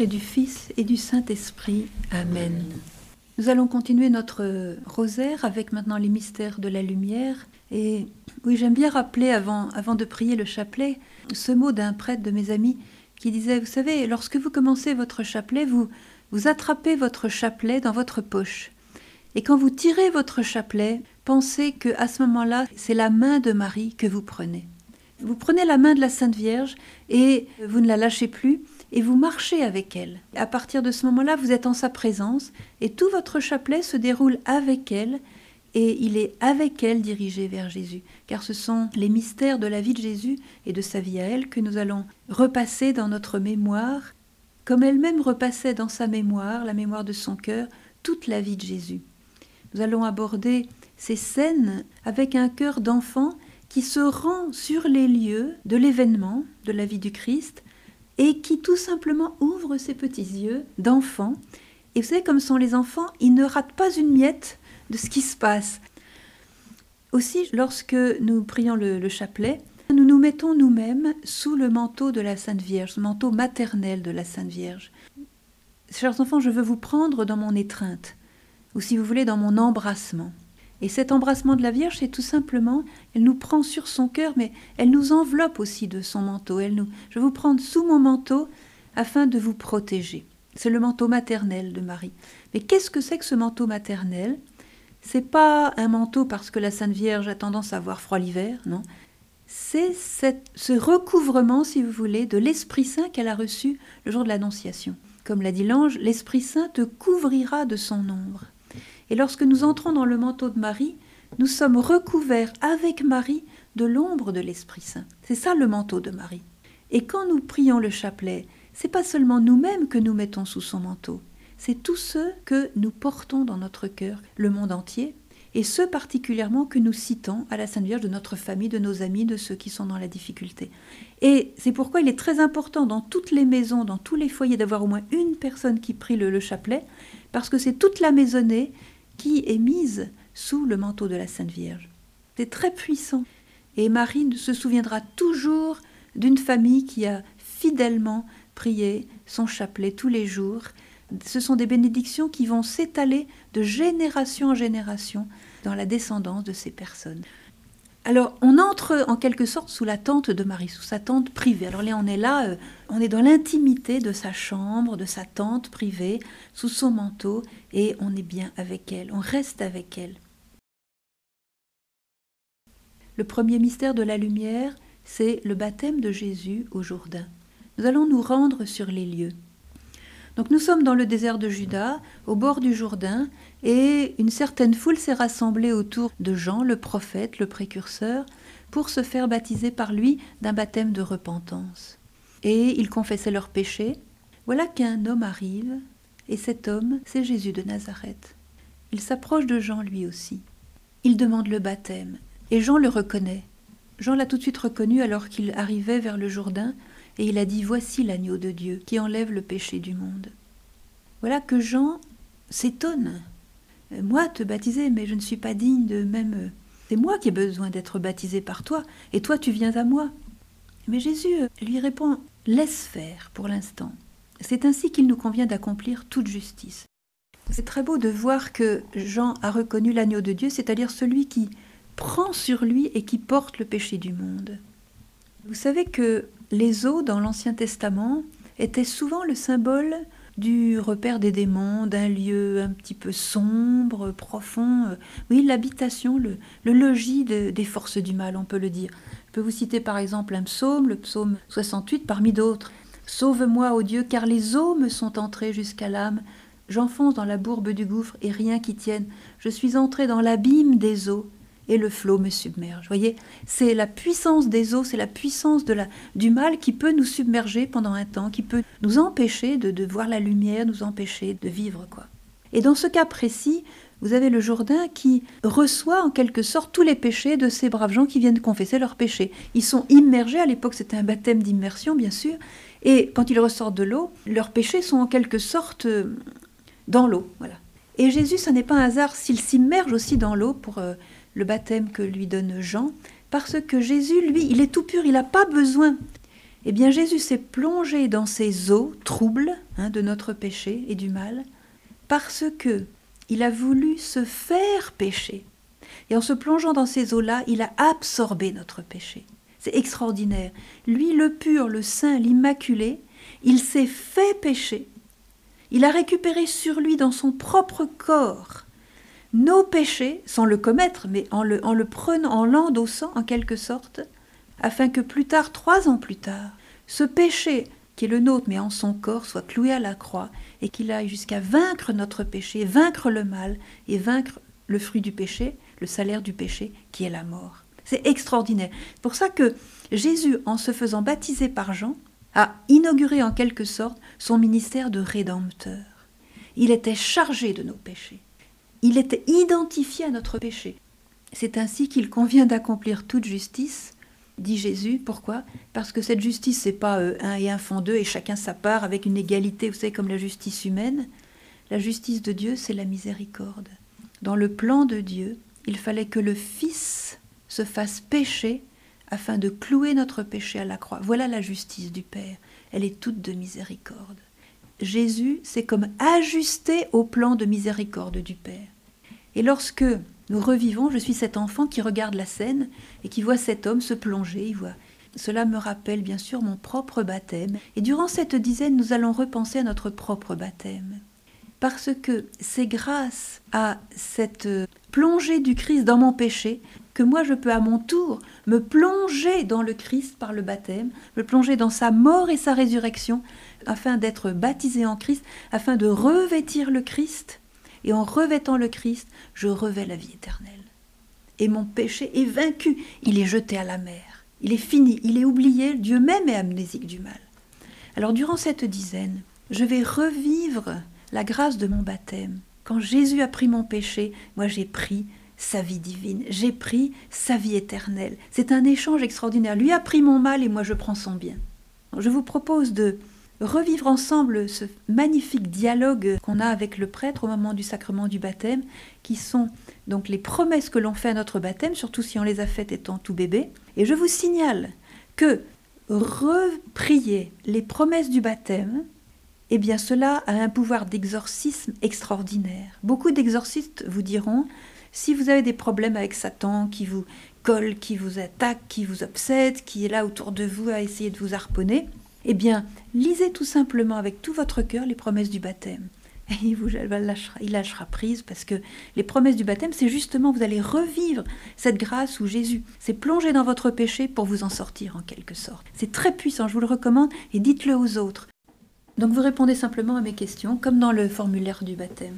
Et du Fils et du Saint-Esprit. Amen. Nous allons continuer notre rosaire avec maintenant les mystères de la lumière. Et oui, j'aime bien rappeler avant, avant de prier le chapelet ce mot d'un prêtre de mes amis qui disait, vous savez, lorsque vous commencez votre chapelet, vous, vous attrapez votre chapelet dans votre poche. Et quand vous tirez votre chapelet, pensez que à ce moment-là, c'est la main de Marie que vous prenez. Vous prenez la main de la Sainte Vierge et vous ne la lâchez plus et vous marchez avec elle. À partir de ce moment-là, vous êtes en sa présence et tout votre chapelet se déroule avec elle et il est avec elle dirigé vers Jésus. Car ce sont les mystères de la vie de Jésus et de sa vie à elle que nous allons repasser dans notre mémoire, comme elle-même repassait dans sa mémoire, la mémoire de son cœur, toute la vie de Jésus. Nous allons aborder ces scènes avec un cœur d'enfant qui se rend sur les lieux de l'événement de la vie du Christ et qui tout simplement ouvre ses petits yeux d'enfant. Et vous savez, comme sont les enfants, ils ne ratent pas une miette de ce qui se passe. Aussi, lorsque nous prions le, le chapelet, nous nous mettons nous-mêmes sous le manteau de la Sainte Vierge, ce manteau maternel de la Sainte Vierge. Chers enfants, je veux vous prendre dans mon étreinte, ou si vous voulez, dans mon embrassement. Et cet embrassement de la Vierge, c'est tout simplement, elle nous prend sur son cœur, mais elle nous enveloppe aussi de son manteau. Elle nous, je vous prendre sous mon manteau afin de vous protéger. C'est le manteau maternel de Marie. Mais qu'est-ce que c'est que ce manteau maternel? C'est pas un manteau parce que la Sainte Vierge a tendance à avoir froid l'hiver, non. C'est ce recouvrement, si vous voulez, de l'Esprit Saint qu'elle a reçu le jour de l'Annonciation. Comme l'a dit l'ange, l'Esprit Saint te couvrira de son ombre. Et lorsque nous entrons dans le manteau de Marie, nous sommes recouverts avec Marie de l'ombre de l'Esprit Saint. C'est ça le manteau de Marie. Et quand nous prions le chapelet, c'est pas seulement nous-mêmes que nous mettons sous son manteau, c'est tous ceux que nous portons dans notre cœur, le monde entier, et ceux particulièrement que nous citons à la Sainte Vierge de notre famille, de nos amis, de ceux qui sont dans la difficulté. Et c'est pourquoi il est très important dans toutes les maisons, dans tous les foyers, d'avoir au moins une personne qui prie le, le chapelet, parce que c'est toute la maisonnée qui est mise sous le manteau de la Sainte Vierge. C'est très puissant. Et Marie se souviendra toujours d'une famille qui a fidèlement prié son chapelet tous les jours. Ce sont des bénédictions qui vont s'étaler de génération en génération dans la descendance de ces personnes. Alors, on entre en quelque sorte sous la tente de Marie, sous sa tente privée. Alors là, on est là, euh, on est dans l'intimité de sa chambre, de sa tente privée, sous son manteau, et on est bien avec elle, on reste avec elle. Le premier mystère de la lumière, c'est le baptême de Jésus au Jourdain. Nous allons nous rendre sur les lieux. Donc nous sommes dans le désert de Juda, au bord du Jourdain, et une certaine foule s'est rassemblée autour de Jean, le prophète, le précurseur, pour se faire baptiser par lui d'un baptême de repentance. Et ils confessaient leurs péchés. Voilà qu'un homme arrive, et cet homme, c'est Jésus de Nazareth. Il s'approche de Jean lui aussi. Il demande le baptême, et Jean le reconnaît. Jean l'a tout de suite reconnu alors qu'il arrivait vers le Jourdain, et il a dit Voici l'agneau de Dieu qui enlève le péché du monde. Voilà que Jean s'étonne. Moi, te baptiser, mais je ne suis pas digne de même. C'est moi qui ai besoin d'être baptisé par toi, et toi tu viens à moi. Mais Jésus lui répond Laisse faire pour l'instant. C'est ainsi qu'il nous convient d'accomplir toute justice. C'est très beau de voir que Jean a reconnu l'agneau de Dieu, c'est-à-dire celui qui prend sur lui et qui porte le péché du monde. Vous savez que les eaux dans l'Ancien Testament étaient souvent le symbole du repère des démons, d'un lieu un petit peu sombre, profond. euh, Oui, l'habitation, le, logis de- des forces du mal, on peut le dire. Je peux vous citer par exemple un psaume, le psaume 68, parmi d'autres. Sauve-moi, ô Dieu, car les eaux me sont entrées jusqu'à l'âme. J'enfonce dans la bourbe du gouffre et rien qui tienne. Je suis entré dans l'abîme des eaux et le flot me submerge. Vous voyez, c'est la puissance des eaux, c'est la puissance du mal qui peut nous submerger pendant un temps, qui peut nous empêcher de, de voir la lumière, nous empêcher de vivre. quoi. Et dans ce cas précis, vous avez le Jourdain qui reçoit en quelque sorte tous les péchés de ces braves gens qui viennent confesser leurs péchés. Ils sont immergés, à l'époque c'était un baptême d'immersion bien sûr, et quand ils ressortent de l'eau, leurs péchés sont en quelque sorte euh, dans l'eau. Voilà. Et Jésus, ce n'est pas un hasard s'il s'immerge aussi dans l'eau pour euh, le baptême que lui donne Jean, parce que Jésus, lui, il est tout pur, il n'a pas besoin. Eh bien, Jésus s'est plongé dans ces eaux troubles hein, de notre péché et du mal, parce que il a voulu se faire pécher. Et en se plongeant dans ces eaux-là, il a absorbé notre péché. C'est extraordinaire. Lui, le pur, le saint, l'immaculé, il s'est fait pécher. Il a récupéré sur lui, dans son propre corps, nos péchés, sans le commettre, mais en le, en le prenant, en l'endossant en quelque sorte, afin que plus tard, trois ans plus tard, ce péché qui est le nôtre, mais en son corps, soit cloué à la croix et qu'il aille jusqu'à vaincre notre péché, vaincre le mal et vaincre le fruit du péché, le salaire du péché, qui est la mort. C'est extraordinaire. C'est pour ça que Jésus, en se faisant baptiser par Jean, a inauguré en quelque sorte son ministère de rédempteur. Il était chargé de nos péchés. Il était identifié à notre péché. C'est ainsi qu'il convient d'accomplir toute justice, dit Jésus. Pourquoi? Parce que cette justice, c'est pas euh, un et un font deux et chacun sa part avec une égalité, vous savez, comme la justice humaine. La justice de Dieu, c'est la miséricorde. Dans le plan de Dieu, il fallait que le Fils se fasse pécher afin de clouer notre péché à la croix. Voilà la justice du Père. Elle est toute de miséricorde. Jésus s'est comme ajusté au plan de miséricorde du Père. Et lorsque nous revivons, je suis cet enfant qui regarde la scène et qui voit cet homme se plonger, il voit. Cela me rappelle bien sûr mon propre baptême. Et durant cette dizaine, nous allons repenser à notre propre baptême. Parce que c'est grâce à cette plongée du Christ dans mon péché que moi je peux à mon tour me plonger dans le Christ par le baptême, me plonger dans sa mort et sa résurrection, afin d'être baptisé en Christ, afin de revêtir le Christ. Et en revêtant le Christ, je revais la vie éternelle. Et mon péché est vaincu, il est jeté à la mer, il est fini, il est oublié, Dieu même est amnésique du mal. Alors durant cette dizaine, je vais revivre la grâce de mon baptême. Quand Jésus a pris mon péché, moi j'ai pris sa vie divine, j'ai pris sa vie éternelle. C'est un échange extraordinaire. Lui a pris mon mal et moi je prends son bien. Je vous propose de revivre ensemble ce magnifique dialogue qu'on a avec le prêtre au moment du sacrement du baptême, qui sont donc les promesses que l'on fait à notre baptême, surtout si on les a faites étant tout bébé. Et je vous signale que reprier les promesses du baptême, eh bien cela a un pouvoir d'exorcisme extraordinaire. Beaucoup d'exorcistes vous diront, si vous avez des problèmes avec Satan qui vous colle, qui vous attaque, qui vous obsède, qui est là autour de vous à essayer de vous harponner, eh bien, lisez tout simplement avec tout votre cœur les promesses du baptême. Et il, vous lâchera, il lâchera prise parce que les promesses du baptême, c'est justement, vous allez revivre cette grâce où Jésus s'est plongé dans votre péché pour vous en sortir en quelque sorte. C'est très puissant, je vous le recommande, et dites-le aux autres. Donc vous répondez simplement à mes questions, comme dans le formulaire du baptême.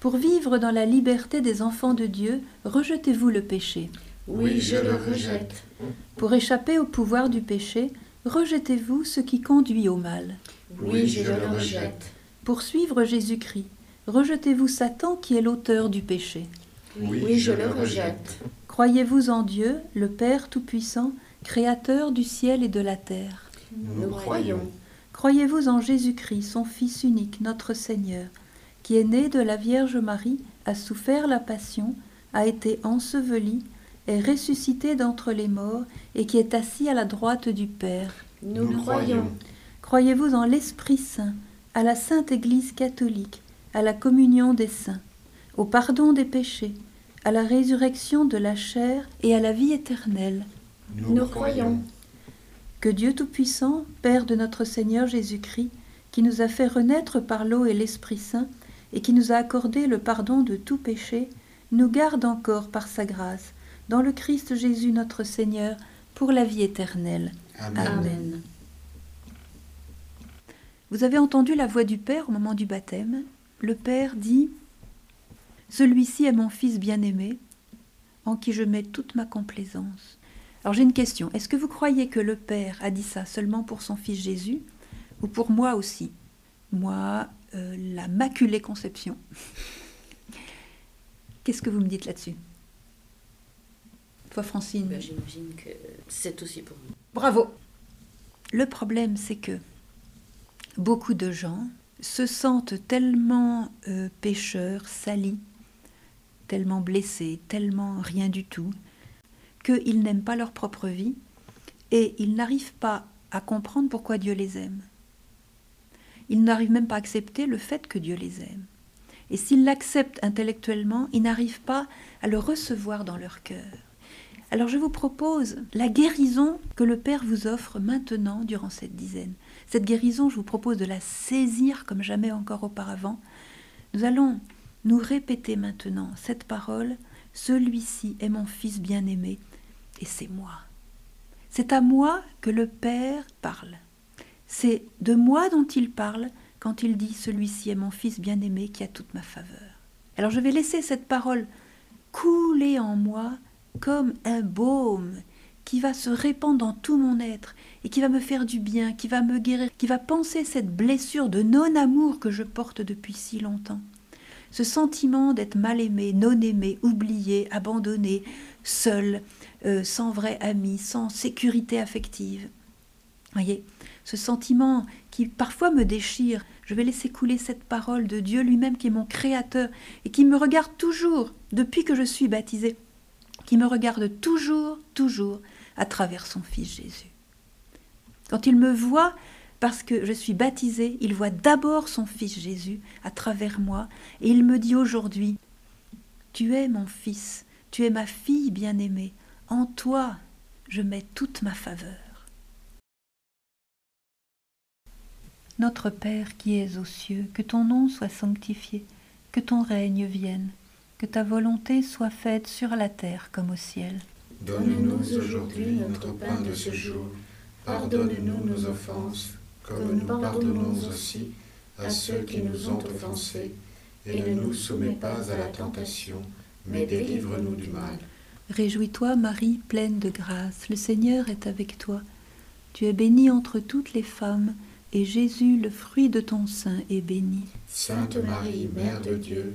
Pour vivre dans la liberté des enfants de Dieu, rejetez-vous le péché. Oui, je le rejette. Pour échapper au pouvoir du péché, rejetez-vous ce qui conduit au mal. Oui, je le rejette. Pour suivre Jésus-Christ, rejetez-vous Satan qui est l'auteur du péché. Oui, je le rejette. Croyez-vous en Dieu, le Père Tout-Puissant, Créateur du ciel et de la terre? Nous croyons. Croyez-vous en Jésus-Christ, son Fils unique, notre Seigneur, qui est né de la Vierge Marie, a souffert la passion, a été enseveli, est ressuscité d'entre les morts et qui est assis à la droite du Père. Nous croyons. Croyez-vous en l'Esprit Saint, à la Sainte Église catholique, à la communion des saints, au pardon des péchés, à la résurrection de la chair et à la vie éternelle? Nous croyons. Que Dieu Tout-Puissant, Père de notre Seigneur Jésus-Christ, qui nous a fait renaître par l'eau et l'Esprit Saint, et qui nous a accordé le pardon de tout péché, nous garde encore par sa grâce, dans le Christ Jésus notre Seigneur, pour la vie éternelle. Amen. Amen. Vous avez entendu la voix du Père au moment du baptême. Le Père dit Celui-ci est mon Fils bien-aimé, en qui je mets toute ma complaisance. Alors j'ai une question. Est-ce que vous croyez que le Père a dit ça seulement pour son Fils Jésus ou pour moi aussi? Moi, euh, la maculée conception. Qu'est-ce que vous me dites là-dessus? Toi, Francine Ben, J'imagine que c'est aussi pour nous. Bravo. Le problème, c'est que beaucoup de gens se sentent tellement euh, pécheurs, salis, tellement blessés, tellement rien du tout, qu'ils n'aiment pas leur propre vie et ils n'arrivent pas à comprendre pourquoi Dieu les aime. Ils n'arrivent même pas à accepter le fait que Dieu les aime. Et s'ils l'acceptent intellectuellement, ils n'arrivent pas à le recevoir dans leur cœur. Alors je vous propose la guérison que le Père vous offre maintenant durant cette dizaine. Cette guérison, je vous propose de la saisir comme jamais encore auparavant. Nous allons nous répéter maintenant cette parole. Celui-ci est mon Fils bien-aimé et c'est moi. C'est à moi que le Père parle. C'est de moi dont il parle quand il dit Celui-ci est mon Fils bien-aimé qui a toute ma faveur. Alors je vais laisser cette parole couler en moi comme un baume qui va se répandre dans tout mon être et qui va me faire du bien, qui va me guérir, qui va penser cette blessure de non-amour que je porte depuis si longtemps. Ce sentiment d'être mal aimé, non aimé, oublié, abandonné, seul, euh, sans vrai ami, sans sécurité affective. Voyez, ce sentiment qui parfois me déchire, je vais laisser couler cette parole de Dieu lui-même qui est mon créateur et qui me regarde toujours depuis que je suis baptisée, qui me regarde toujours, toujours à travers son Fils Jésus. Quand il me voit, parce que je suis baptisée, il voit d'abord son Fils Jésus à travers moi, et il me dit aujourd'hui, Tu es mon Fils, tu es ma fille bien-aimée, en toi je mets toute ma faveur. Notre Père qui es aux cieux, que ton nom soit sanctifié, que ton règne vienne, que ta volonté soit faite sur la terre comme au ciel. Donne-nous aujourd'hui notre pain de ce jour. Pardonne-nous nos offenses, comme nous pardonnons aussi à ceux qui nous ont offensés. Et ne nous soumets pas à la tentation, mais délivre-nous du mal. Réjouis-toi, Marie, pleine de grâce, le Seigneur est avec toi. Tu es bénie entre toutes les femmes, et Jésus, le fruit de ton sein, est béni. Sainte Marie, Mère de Dieu,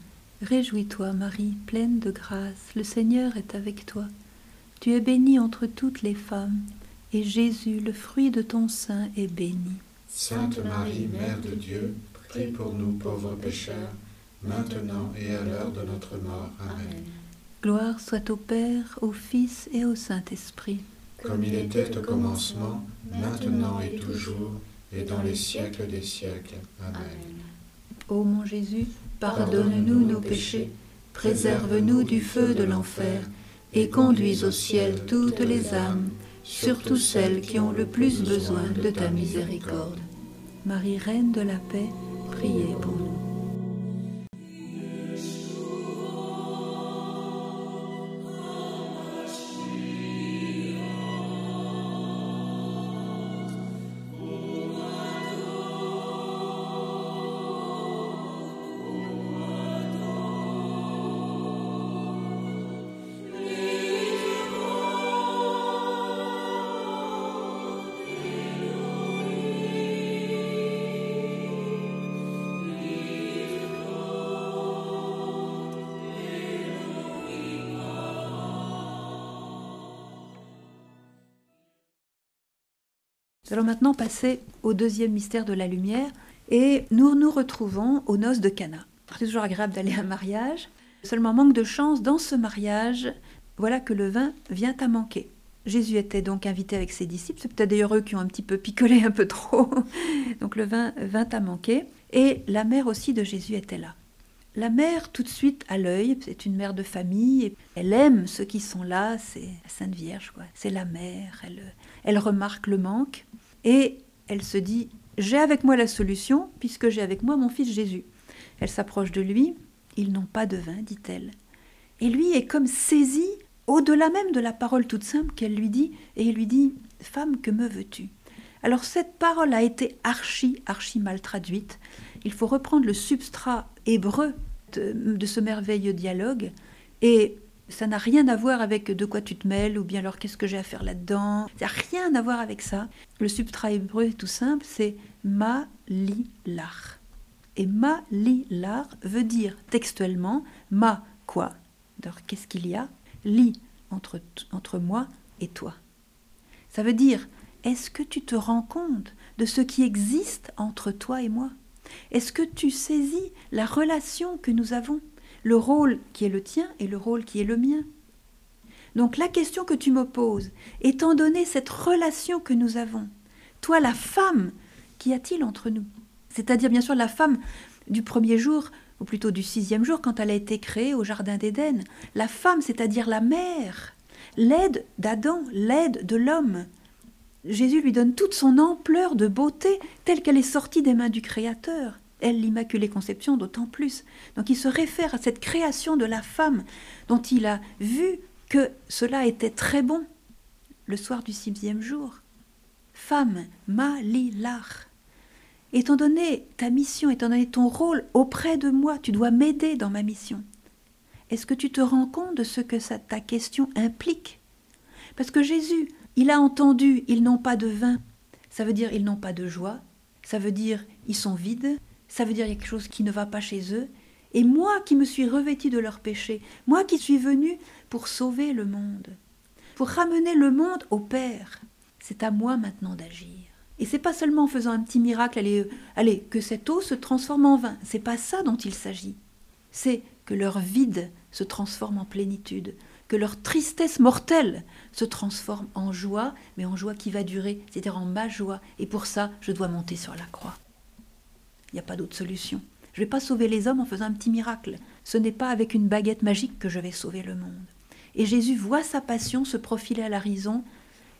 Réjouis-toi, Marie, pleine de grâce, le Seigneur est avec toi. Tu es bénie entre toutes les femmes, et Jésus, le fruit de ton sein, est béni. Sainte Marie, Mère de Dieu, prie pour nous pauvres pécheurs, maintenant et à l'heure de notre mort. Amen. Gloire soit au Père, au Fils et au Saint-Esprit. Comme il était au commencement, maintenant et toujours, et dans les siècles des siècles. Amen. Ô mon Jésus, pardonne-nous nos péchés, préserve-nous du feu de l'enfer, et conduis au ciel toutes les âmes, surtout celles qui ont le plus besoin de ta miséricorde. Marie, Reine de la paix, priez pour nous. Nous allons maintenant passer au deuxième mystère de la lumière et nous nous retrouvons aux noces de Cana. C'est toujours agréable d'aller à un mariage. Seulement manque de chance dans ce mariage, voilà que le vin vient à manquer. Jésus était donc invité avec ses disciples, c'est peut-être d'ailleurs eux qui ont un petit peu picolé un peu trop. Donc le vin vint à manquer et la mère aussi de Jésus était là. La mère, tout de suite à l'œil, c'est une mère de famille, et elle aime ceux qui sont là, c'est la Sainte Vierge, c'est la mère, elle remarque le manque, et elle se dit, j'ai avec moi la solution, puisque j'ai avec moi mon fils Jésus. Elle s'approche de lui, ils n'ont pas de vin, dit-elle. Et lui est comme saisi, au-delà même de la parole toute simple qu'elle lui dit, et il lui dit, Femme, que me veux-tu? Alors cette parole a été archi, archi mal traduite. Il faut reprendre le substrat hébreu de, de ce merveilleux dialogue, et ça n'a rien à voir avec de quoi tu te mêles, ou bien alors qu'est-ce que j'ai à faire là-dedans. Ça n'a rien à voir avec ça. Le substrat hébreu est tout simple, c'est ma li lar. Et ma li lar veut dire textuellement ma quoi Alors qu'est-ce qu'il y a? Li entre, entre moi et toi. Ça veut dire est-ce que tu te rends compte de ce qui existe entre toi et moi? Est-ce que tu saisis la relation que nous avons le rôle qui est le tien et le rôle qui est le mien. Donc la question que tu me poses, étant donné cette relation que nous avons, toi la femme, qu'y a-t-il entre nous? C'est-à-dire bien sûr la femme du premier jour, ou plutôt du sixième jour, quand elle a été créée au Jardin d'Éden. La femme, c'est-à-dire la mère, l'aide d'Adam, l'aide de l'homme. Jésus lui donne toute son ampleur de beauté telle qu'elle est sortie des mains du Créateur elle l'Immaculée Conception d'autant plus. Donc il se réfère à cette création de la femme dont il a vu que cela était très bon le soir du sixième jour. Femme, ma li lar. Étant donné ta mission, étant donné ton rôle auprès de moi, tu dois m'aider dans ma mission. Est-ce que tu te rends compte de ce que ta question implique? Parce que Jésus, il a entendu, ils n'ont pas de vin. Ça veut dire ils n'ont pas de joie. Ça veut dire ils sont vides ça veut dire quelque chose qui ne va pas chez eux. Et moi qui me suis revêtu de leurs péchés, moi qui suis venu pour sauver le monde, pour ramener le monde au Père, c'est à moi maintenant d'agir. Et c'est pas seulement en faisant un petit miracle, allez, allez, que cette eau se transforme en vin. C'est pas ça dont il s'agit. C'est que leur vide se transforme en plénitude, que leur tristesse mortelle se transforme en joie, mais en joie qui va durer, c'est-à-dire en ma joie. Et pour ça, je dois monter sur la croix. Il n'y a pas d'autre solution. Je ne vais pas sauver les hommes en faisant un petit miracle. Ce n'est pas avec une baguette magique que je vais sauver le monde. Et Jésus voit sa passion se profiler à l'horizon,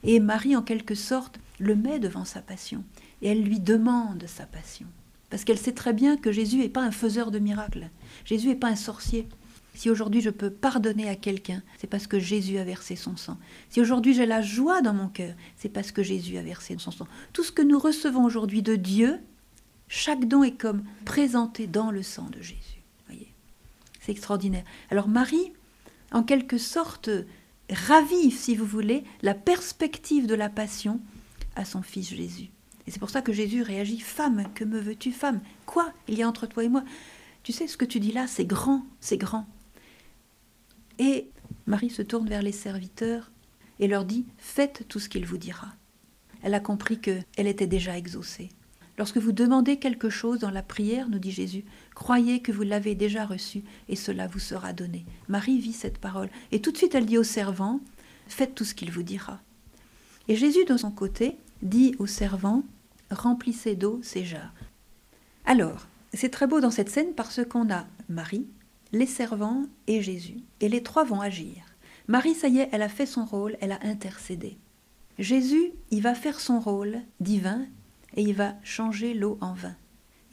et Marie, en quelque sorte, le met devant sa passion. Et elle lui demande sa passion. Parce qu'elle sait très bien que Jésus n'est pas un faiseur de miracles. Jésus n'est pas un sorcier. Si aujourd'hui je peux pardonner à quelqu'un, c'est parce que Jésus a versé son sang. Si aujourd'hui j'ai la joie dans mon cœur, c'est parce que Jésus a versé son sang. Tout ce que nous recevons aujourd'hui de Dieu, chaque don est comme présenté dans le sang de Jésus. Voyez, c'est extraordinaire. Alors Marie, en quelque sorte, ravive, si vous voulez, la perspective de la passion à son fils Jésus. Et c'est pour ça que Jésus réagit Femme, que me veux-tu, femme? Quoi? Il y a entre toi et moi Tu sais, ce que tu dis là, c'est grand, c'est grand. Et Marie se tourne vers les serviteurs et leur dit Faites tout ce qu'il vous dira. Elle a compris qu'elle était déjà exaucée. Lorsque vous demandez quelque chose dans la prière, nous dit Jésus, croyez que vous l'avez déjà reçu et cela vous sera donné. Marie vit cette parole. Et tout de suite, elle dit aux servants Faites tout ce qu'il vous dira. Et Jésus, de son côté, dit aux servants Remplissez d'eau ces jarres. Alors, c'est très beau dans cette scène parce qu'on a Marie, les servants et Jésus. Et les trois vont agir. Marie, ça y est, elle a fait son rôle, elle a intercédé. Jésus, il va faire son rôle divin et il va changer l'eau en vin.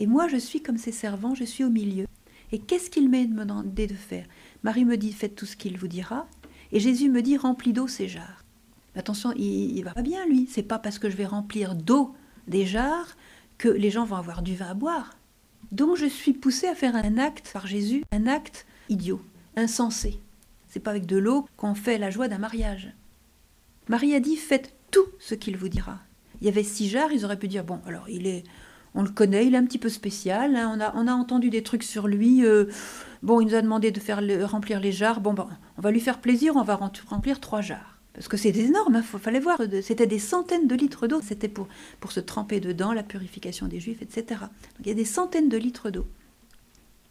Et moi, je suis comme ses servants, je suis au milieu. Et qu'est-ce qu'il m'a demandé de faire? Marie me dit, faites tout ce qu'il vous dira. Et Jésus me dit, remplis d'eau ces jarres. Attention, il, il va pas bien, lui. C'est pas parce que je vais remplir d'eau des jarres que les gens vont avoir du vin à boire. Donc je suis poussée à faire un acte par Jésus, un acte idiot, insensé. C'est pas avec de l'eau qu'on fait la joie d'un mariage. Marie a dit faites tout ce qu'il vous dira. Il y avait six jarres, ils auraient pu dire bon, alors il est, on le connaît, il est un petit peu spécial. hein, on, a, on a entendu des trucs sur lui. euh, bon, il nous a demandé de faire remplir les jarres. Bon, on va lui faire plaisir, on va rem- remplir trois jarres. Parce que c'est énorme, il fallait voir. C'était des centaines de litres d'eau. C'était pour, pour se tremper dedans, la purification des Juifs, etc. Donc il y a des centaines de litres d'eau.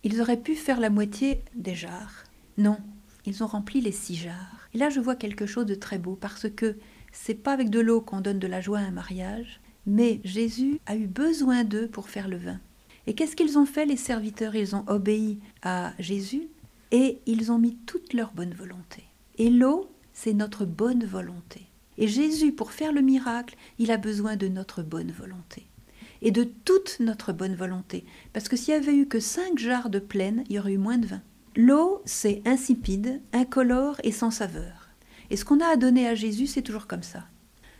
Ils auraient pu faire la moitié des jarres. Non, ils ont rempli les six jarres. Et là, je vois quelque chose de très beau parce que c'est pas avec de l'eau qu'on donne de la joie à un mariage, mais Jésus a eu besoin d'eux pour faire le vin. Et qu'est-ce qu'ils ont fait, les serviteurs? Ils ont obéi à Jésus et ils ont mis toute leur bonne volonté. Et l'eau, c'est notre bonne volonté. Et Jésus, pour faire le miracle, il a besoin de notre bonne volonté. Et de toute notre bonne volonté. Parce que s'il y avait eu que cinq jarres de pleine, il y aurait eu moins de vin. L'eau, c'est insipide, incolore et sans saveur. Et ce qu'on a à donner à Jésus, c'est toujours comme ça.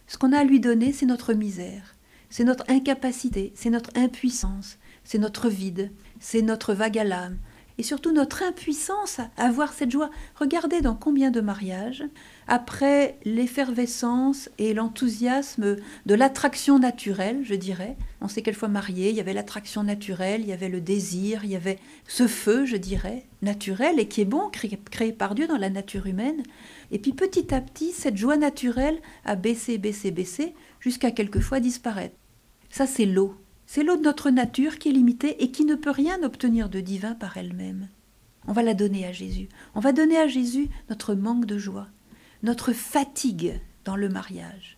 Ce qu'on a à lui donner, c'est notre misère, c'est notre incapacité, c'est notre impuissance, c'est notre vide, c'est notre vague à l'âme, et surtout notre impuissance à avoir cette joie. Regardez dans combien de mariages, après l'effervescence et l'enthousiasme de l'attraction naturelle, je dirais, on s'est quelquefois marié, il y avait l'attraction naturelle, il y avait le désir, il y avait ce feu, je dirais, naturel et qui est bon, créé, créé par Dieu dans la nature humaine. Et puis petit à petit, cette joie naturelle a baissé, baissé, baissé, jusqu'à quelquefois disparaître. Ça, c'est l'eau. C'est l'eau de notre nature qui est limitée et qui ne peut rien obtenir de divin par elle-même. On va la donner à Jésus. On va donner à Jésus notre manque de joie, notre fatigue dans le mariage,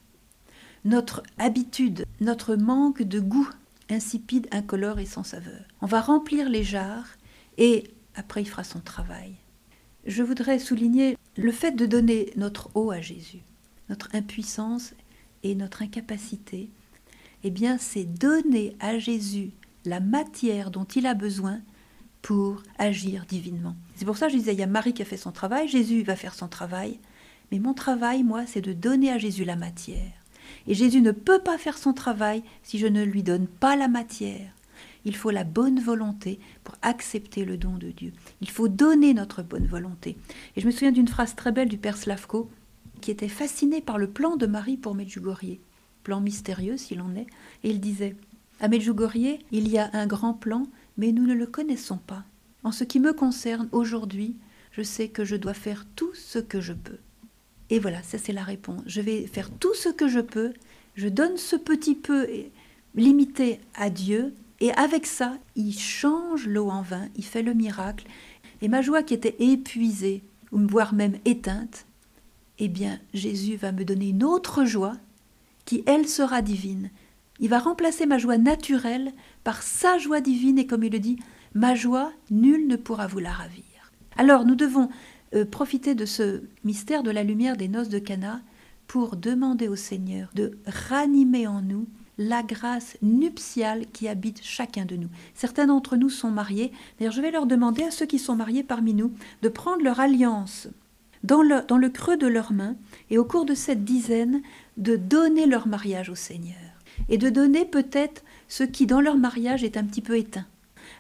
notre habitude, notre manque de goût insipide, incolore et sans saveur. On va remplir les jarres et après il fera son travail. Je voudrais souligner le fait de donner notre eau à Jésus, notre impuissance et notre incapacité eh bien, c'est donner à Jésus la matière dont il a besoin pour agir divinement. C'est pour ça que je disais, il y a Marie qui a fait son travail, Jésus va faire son travail, mais mon travail, moi, c'est de donner à Jésus la matière. Et Jésus ne peut pas faire son travail si je ne lui donne pas la matière. Il faut la bonne volonté pour accepter le don de Dieu. Il faut donner notre bonne volonté. Et je me souviens d'une phrase très belle du père Slavko qui était fasciné par le plan de Marie pour Medjugorje plan mystérieux s'il en est, et il disait À Medjugorje, il y a un grand plan, mais nous ne le connaissons pas. En ce qui me concerne aujourd'hui, je sais que je dois faire tout ce que je peux. Et voilà, ça c'est la réponse. Je vais faire tout ce que je peux, je donne ce petit peu limité à Dieu, et avec ça, il change l'eau en vin, il fait le miracle. Et ma joie qui était épuisée, voire même éteinte, eh bien, Jésus va me donner une autre joie qui, elle, sera divine. Il va remplacer ma joie naturelle par sa joie divine, et comme il le dit, ma joie, nul ne pourra vous la ravir. Alors, nous devons euh, profiter de ce mystère de la lumière des noces de Cana pour demander au Seigneur de ranimer en nous la grâce nuptiale qui habite chacun de nous. Certains d'entre nous sont mariés. D'ailleurs, je vais leur demander à ceux qui sont mariés parmi nous de prendre leur alliance dans le, creux de leurs mains et au cours de cette dizaine de donner leur mariage au Seigneur et de donner peut-être ce qui dans leur mariage est un petit peu éteint,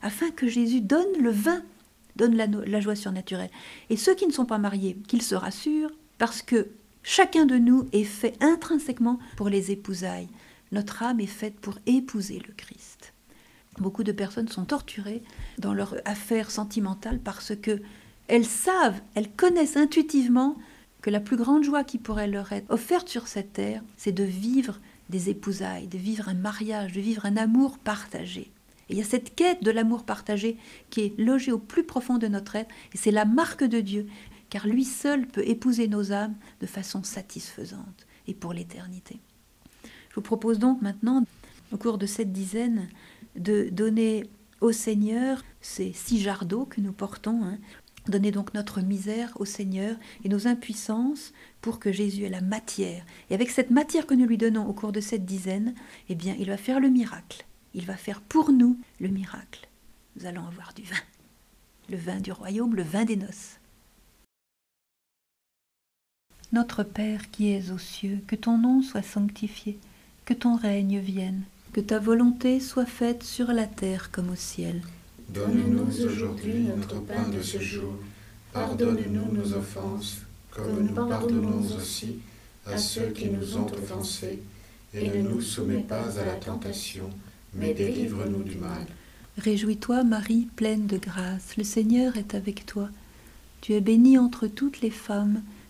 afin que Jésus donne le vin, donne la joie surnaturelle. Et ceux qui ne sont pas mariés, qu'ils se rassurent, parce que chacun de nous est fait intrinsèquement pour les épousailles. Notre âme est faite pour épouser le Christ. Beaucoup de personnes sont torturées dans leur affaire sentimentale parce que elles savent, elles connaissent intuitivement que la plus grande joie qui pourrait leur être offerte sur cette terre, c'est de vivre des épousailles, de vivre un mariage, de vivre un amour partagé. Et il y a cette quête de l'amour partagé qui est logée au plus profond de notre être, et c'est la marque de Dieu, car lui seul peut épouser nos âmes de façon satisfaisante et pour l'éternité. Je vous propose donc maintenant, au cours de cette dizaine, de donner au Seigneur ces six jarres d'eau que nous portons, hein, donner donc notre misère au Seigneur et nos impuissances pour que Jésus ait la matière. Et avec cette matière que nous lui donnons au cours de cette dizaine, eh bien, il va faire le miracle. Il va faire pour nous le miracle. Nous allons avoir du vin. Le vin du royaume, le vin des noces. Notre Père qui es aux cieux, que ton nom soit sanctifié, que ton règne vienne, que ta volonté soit faite sur la terre comme au ciel. Donne-nous aujourd'hui notre pain de ce jour. Pardonne-nous nos offenses, comme nous pardonnons aussi à ceux qui nous ont offensés. Et ne nous soumets pas à la tentation, mais délivre-nous du mal. Réjouis-toi, Marie, pleine de grâce, le Seigneur est avec toi. Tu es bénie entre toutes les femmes,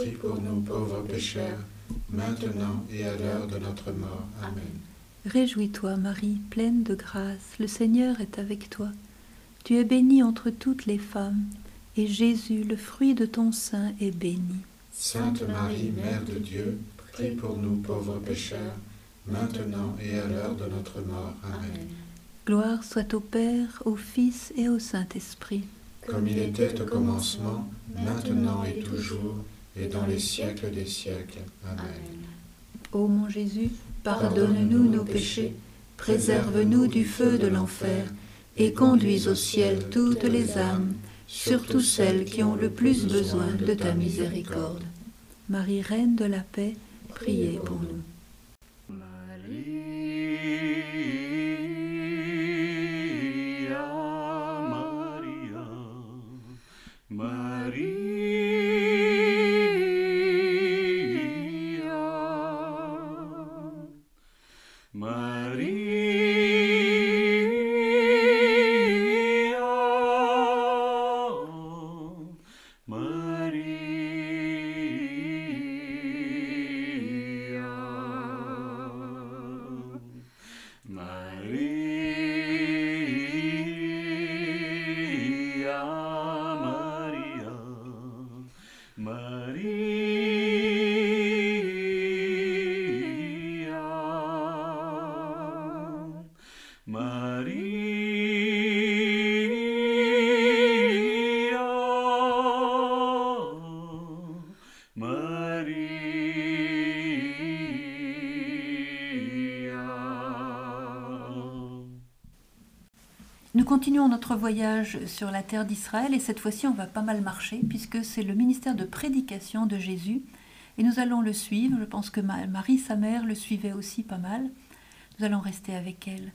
prie pour nous pauvres pécheurs, maintenant et à l'heure de notre mort. Amen. Réjouis-toi, Marie, pleine de grâce, le Seigneur est avec toi. Tu es bénie entre toutes les femmes, et Jésus, le fruit de ton sein, est béni. Sainte Marie, Mère de Dieu, prie pour nous pauvres pécheurs, maintenant et à l'heure de notre mort. Amen. Gloire soit au Père, au Fils et au Saint-Esprit. Comme il était au commencement, maintenant et toujours, et dans les siècles des siècles. Amen. Ô mon Jésus, pardonne-nous nos péchés, préserve-nous du feu de l'enfer, et conduis au ciel toutes les âmes, surtout celles qui ont le plus besoin de ta miséricorde. Marie, Reine de la paix, priez pour nous. Voyage sur la terre d'Israël et cette fois-ci on va pas mal marcher puisque c'est le ministère de prédication de Jésus et nous allons le suivre. Je pense que Ma- Marie, sa mère, le suivait aussi pas mal. Nous allons rester avec elle.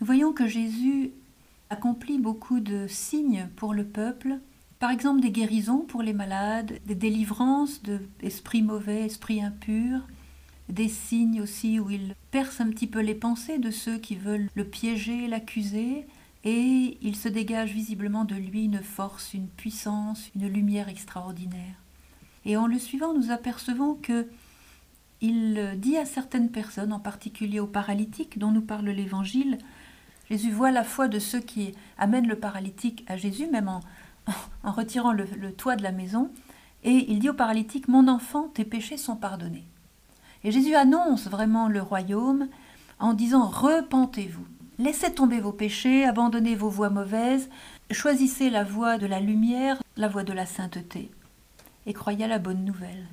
Nous voyons que Jésus accomplit beaucoup de signes pour le peuple, par exemple des guérisons pour les malades, des délivrances d'esprits mauvais, esprits impurs, des signes aussi où il perce un petit peu les pensées de ceux qui veulent le piéger, l'accuser, et il se dégage visiblement de lui une force, une puissance, une lumière extraordinaire. Et en le suivant, nous apercevons que il dit à certaines personnes, en particulier aux paralytiques dont nous parle l'Évangile, Jésus voit la foi de ceux qui amènent le paralytique à Jésus, même en, retirant le, le toit de la maison, et il dit au paralytique, Mon enfant, tes péchés sont pardonnés. Et Jésus annonce vraiment le royaume en disant Repentez-vous, laissez tomber vos péchés, abandonnez vos voies mauvaises, choisissez la voie de la lumière, la voie de la sainteté, et croyez à la bonne nouvelle.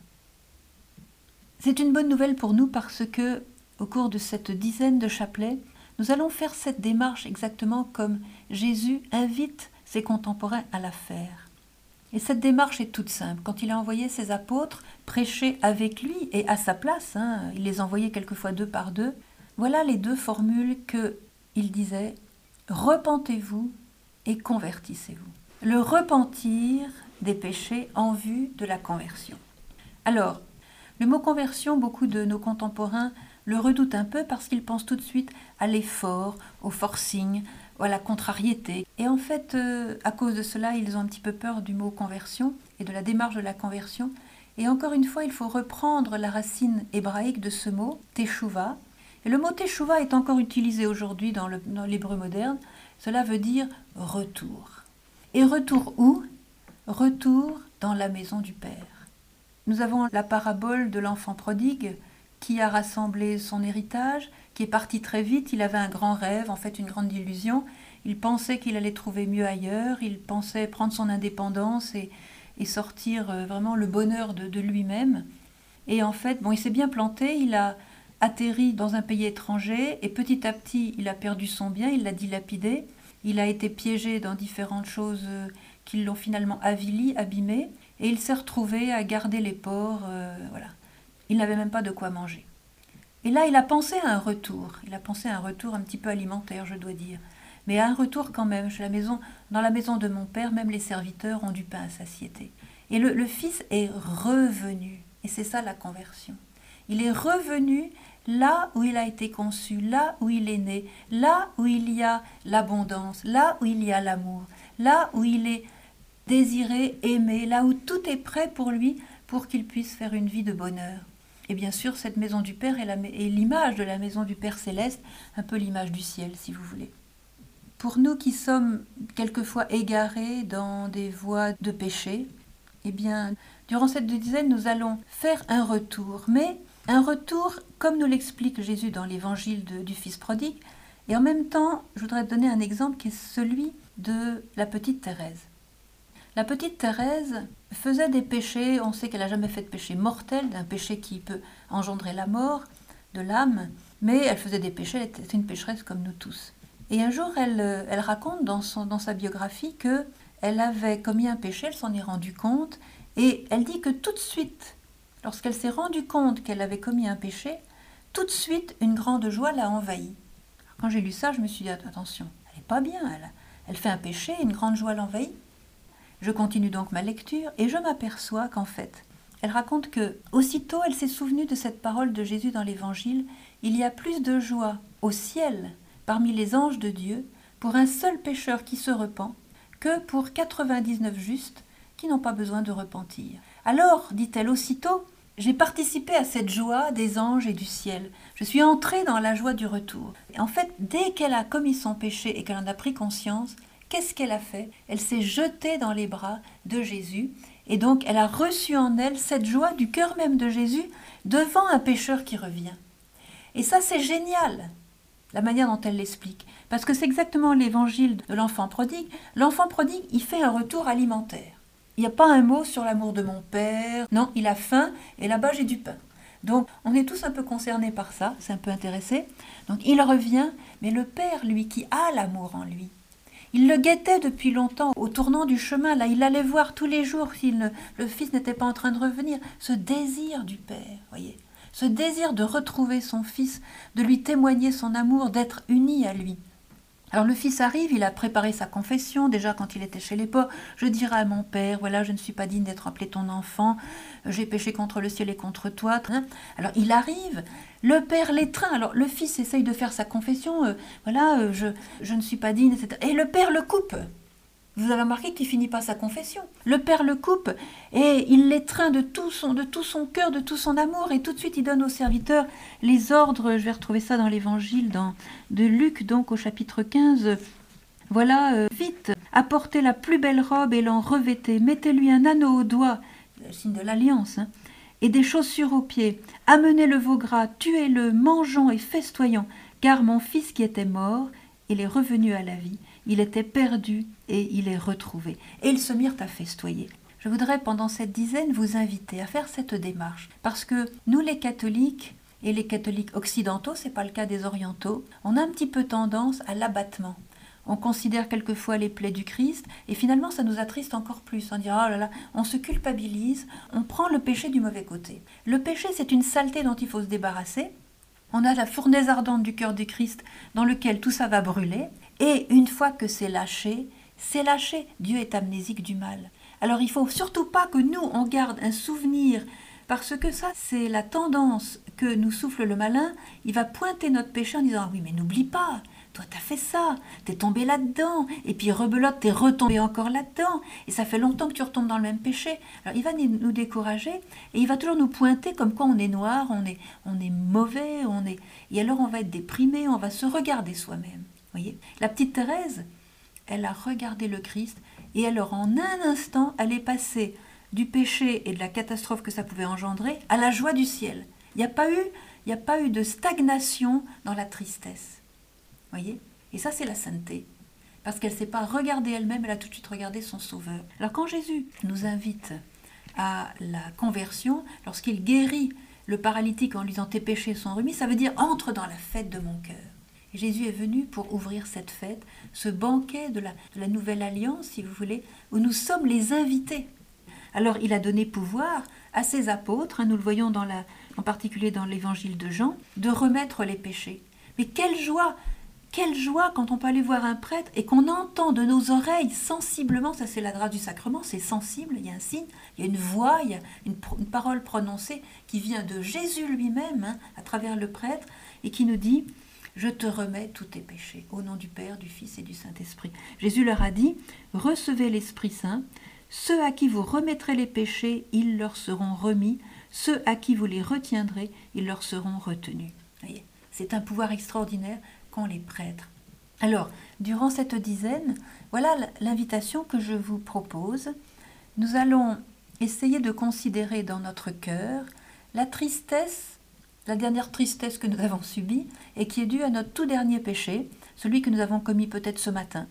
C'est une bonne nouvelle pour nous parce que, au cours de cette dizaine de chapelets, nous allons faire cette démarche exactement comme Jésus invite ses contemporains à la faire. Et cette démarche est toute simple. Quand il a envoyé ses apôtres prêcher avec lui et à sa place, hein, il les envoyait quelquefois deux par deux, voilà les deux formules que il disait repentez-vous et convertissez-vous. Le repentir des péchés en vue de la conversion. Alors, le mot conversion, beaucoup de nos contemporains le redoutent un peu parce qu'ils pensent tout de suite à l'effort, au forcing, à la contrariété. Et en fait, euh, à cause de cela, ils ont un petit peu peur du mot conversion et de la démarche de la conversion. Et encore une fois, il faut reprendre la racine hébraïque de ce mot, teshuva. Et le mot teshuva est encore utilisé aujourd'hui dans l'hébreu moderne. Cela veut dire retour. Et retour où? Retour dans la maison du Père. Nous avons la parabole de l'enfant prodigue qui a rassemblé son héritage, qui est parti très vite, il avait un grand rêve, en fait une grande illusion, il pensait qu'il allait trouver mieux ailleurs, il pensait prendre son indépendance et, et sortir euh, vraiment le bonheur de, de lui-même. Et en fait, bon, il s'est bien planté, il a atterri dans un pays étranger et petit à petit, il a perdu son bien, il l'a dilapidé, il a été piégé dans différentes choses euh, qui l'ont finalement avili, abîmé, et il s'est retrouvé à garder les porcs, euh, voilà. Il n'avait même pas de quoi manger. Et là, il a pensé à un retour. Il a pensé à un retour un petit peu alimentaire, je dois dire. Mais à un retour quand même. Chez la maison, dans la maison de mon père, même les serviteurs ont du pain à satiété. Et le, le fils est revenu. Et c'est ça la conversion. Il est revenu là où il a été conçu, là où il est né, là où il y a l'abondance, là où il y a l'amour, là où il est désiré, aimé, là où tout est prêt pour lui pour qu'il puisse faire une vie de bonheur. Et bien sûr, cette maison du Père est l'image de la maison du Père céleste, un peu l'image du ciel, si vous voulez. Pour nous qui sommes quelquefois égarés dans des voies de péché, eh bien, durant cette dizaine, nous allons faire un retour, mais un retour comme nous l'explique Jésus dans l'évangile du Fils prodigue, et en même temps, je voudrais donner un exemple qui est celui de la petite Thérèse. La petite Thérèse faisait des péchés, on sait qu'elle n'a jamais fait de péché mortel, d'un péché qui peut engendrer la mort de l'âme, mais elle faisait des péchés, elle était une pécheresse comme nous tous. Et un jour, elle, elle raconte dans, dans sa biographie que elle avait commis un péché, elle s'en est rendue compte, et elle dit que tout de suite, lorsqu'elle s'est rendue compte qu'elle avait commis un péché, tout de suite une grande joie l'a envahie. Quand j'ai lu ça, je me suis dit attention, elle n'est pas bien, elle, fait un péché, une grande joie l'envahit. Je continue donc ma lecture et je m'aperçois qu'en fait, elle raconte que aussitôt elle s'est souvenue de cette parole de Jésus dans l'évangile, il y a plus de joie au ciel parmi les anges de Dieu pour un seul pécheur qui se repent que pour 99 justes qui n'ont pas besoin de repentir. Alors, dit-elle aussitôt, j'ai participé à cette joie des anges et du ciel. Je suis entrée dans la joie du retour. Et en fait, dès qu'elle a commis son péché et qu'elle en a pris conscience, qu'est-ce qu'elle a fait? Elle s'est jetée dans les bras de Jésus et donc elle a reçu en elle cette joie du cœur même de Jésus devant un pécheur qui revient. Et ça c'est génial, la manière dont elle l'explique, parce que c'est exactement l'évangile de l'enfant prodigue. L'enfant prodigue, il fait un retour alimentaire. Il n'y a pas un mot sur l'amour de mon père. Non, il a faim et là-bas j'ai du pain. Donc on est tous un peu concernés par ça, c'est un peu intéressé. Donc il revient, mais le père, lui, qui a l'amour en lui, il le guettait depuis longtemps au tournant du chemin. Là, il allait voir tous les jours si le, le fils n'était pas en train de revenir. Ce désir du père, voyez, ce désir de retrouver son fils, de lui témoigner son amour, d'être uni à lui. Alors le fils arrive, il a préparé sa confession, déjà quand il était chez les porcs. Je dirai à mon père, voilà, je ne suis pas digne d'être appelé ton enfant, j'ai péché contre le ciel et contre toi. Alors il arrive, le père l'étreint. Alors le fils essaye de faire sa confession, euh, voilà, euh, je, je ne suis pas digne, etc. Et le père le coupe. Vous avez remarqué qu'il finit pas sa confession. Le père le coupe et il l'étreint de tout son cœur, de tout son amour et tout de suite il donne au serviteur les ordres. Je vais retrouver ça dans l'évangile de Luc donc au chapitre 15. Voilà, euh, vite, apportez la plus belle robe et l'en revêtez, mettez-lui un anneau au doigt, le signe de l'alliance, hein, et des chaussures aux pieds. Amenez le veau gras, tuez-le, mangeons et festoyons, car mon fils qui était mort, il est revenu à la vie il était perdu et il est retrouvé. Et ils se mirent à festoyer. Je voudrais pendant cette dizaine vous inviter à faire cette démarche parce que nous les catholiques et les catholiques occidentaux, c'est pas le cas des orientaux, on a un petit peu tendance à l'abattement. On considère quelquefois les plaies du Christ et finalement ça nous attriste encore plus. On dit oh là là, on se culpabilise, on prend le péché du mauvais côté. Le péché c'est une saleté dont il faut se débarrasser. On a la fournaise ardente du cœur du Christ dans lequel tout ça va brûler et une fois que c'est lâché, c'est lâché. Dieu est amnésique du mal. Alors il faut surtout pas que nous, on garde un souvenir, parce que ça, c'est la tendance que nous souffle le malin. Il va pointer notre péché en disant, oui, mais n'oublie pas, toi t'as fait ça, t'es tombé là-dedans, et puis rebelote, t'es retombé encore là-dedans, et ça fait longtemps que tu retombes dans le même péché. Alors il va nous décourager, et il va toujours nous pointer comme quoi on est noir, on est, on est mauvais, on est... Et alors on va être déprimé, on va se regarder soi-même. Voyez? La petite Thérèse, elle a regardé le Christ et alors en un instant, elle est passée du péché et de la catastrophe que ça pouvait engendrer à la joie du ciel. Il n'y a pas eu, il n'y a pas eu de stagnation dans la tristesse. Voyez? Et ça, c'est la sainteté. Parce qu'elle ne s'est pas regardée elle-même, elle a tout de suite regardé son Sauveur. Alors quand Jésus nous invite à la conversion, lorsqu'il guérit le paralytique en lui disant tes péchés sont remis, ça veut dire entre dans la fête de mon cœur. Jésus est venu pour ouvrir cette fête, ce banquet de la, nouvelle alliance, si vous voulez, où nous sommes les invités. Alors il a donné pouvoir à ses apôtres, hein, nous le voyons en particulier dans l'évangile de Jean, de remettre les péchés. Mais quelle joie quelle joie quand on peut aller voir un prêtre et qu'on entend de nos oreilles sensiblement, ça c'est la grâce du sacrement, c'est sensible, il y a un signe, il y a une voix, il y a une, parole prononcée qui vient de Jésus lui-même hein, à travers le prêtre et qui nous dit je te remets tous tes péchés, au nom du Père, du Fils et du Saint-Esprit. Jésus leur a dit, recevez l'Esprit Saint, ceux à qui vous remettrez les péchés, ils leur seront remis, ceux à qui vous les retiendrez, ils leur seront retenus. C'est un pouvoir extraordinaire qu'ont les prêtres. Alors, durant cette dizaine, voilà l'invitation que je vous propose. Nous allons essayer de considérer dans notre cœur la tristesse la dernière tristesse que nous avons subie et qui est due à notre tout dernier péché, celui que nous avons commis peut-être ce matin.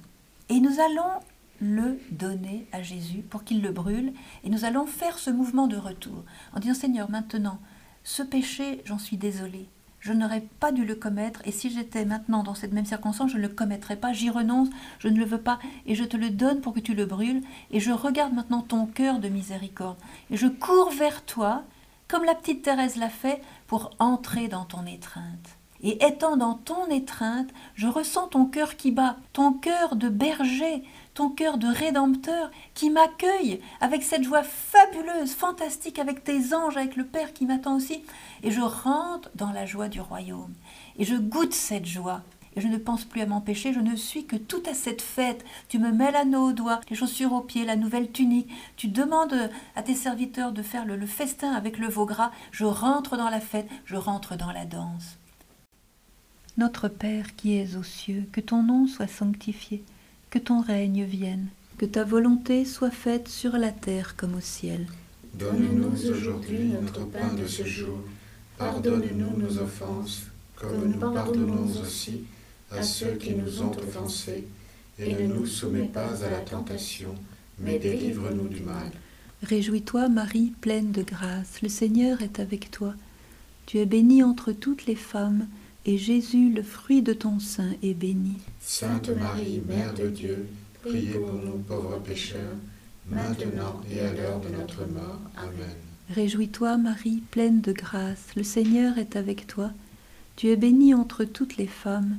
Et nous allons le donner à Jésus pour qu'il le brûle et nous allons faire ce mouvement de retour en disant Seigneur, maintenant, ce péché, j'en suis désolé. Je n'aurais pas dû le commettre et si j'étais maintenant dans cette même circonstance, je ne le commettrais pas. J'y renonce, je ne le veux pas et je te le donne pour que tu le brûles et je regarde maintenant ton cœur de miséricorde et je cours vers toi comme la petite Thérèse l'a fait, pour entrer dans ton étreinte. Et étant dans ton étreinte, je ressens ton cœur qui bat, ton cœur de berger, ton cœur de rédempteur qui m'accueille avec cette joie fabuleuse, fantastique, avec tes anges, avec le Père qui m'attend aussi. Et je rentre dans la joie du royaume. Et je goûte cette joie. Et je ne pense plus à m'empêcher, je ne suis que tout à cette fête. Tu me mets l'anneau au doigt, les chaussures aux pieds, la nouvelle tunique. Tu demandes à tes serviteurs de faire le, festin avec le veau gras. Je rentre dans la fête, je rentre dans la danse. Notre Père qui es aux cieux, que ton nom soit sanctifié, que ton règne vienne, que ta volonté soit faite sur la terre comme au ciel. Donne-nous aujourd'hui notre pain de ce jour. Pardonne-nous nos offenses, comme nous pardonnons aussi à ceux qui nous ont offensés. Et ne nous soumets pas à la tentation, mais délivre-nous du mal. Réjouis-toi, Marie, pleine de grâce, le Seigneur est avec toi. Tu es bénie entre toutes les femmes, et Jésus, le fruit de ton sein, est béni. Sainte Marie, Mère de Dieu, priez pour nous pauvres pécheurs, maintenant et à l'heure de notre mort. Amen. Réjouis-toi, Marie, pleine de grâce, le Seigneur est avec toi. Tu es bénie entre toutes les femmes,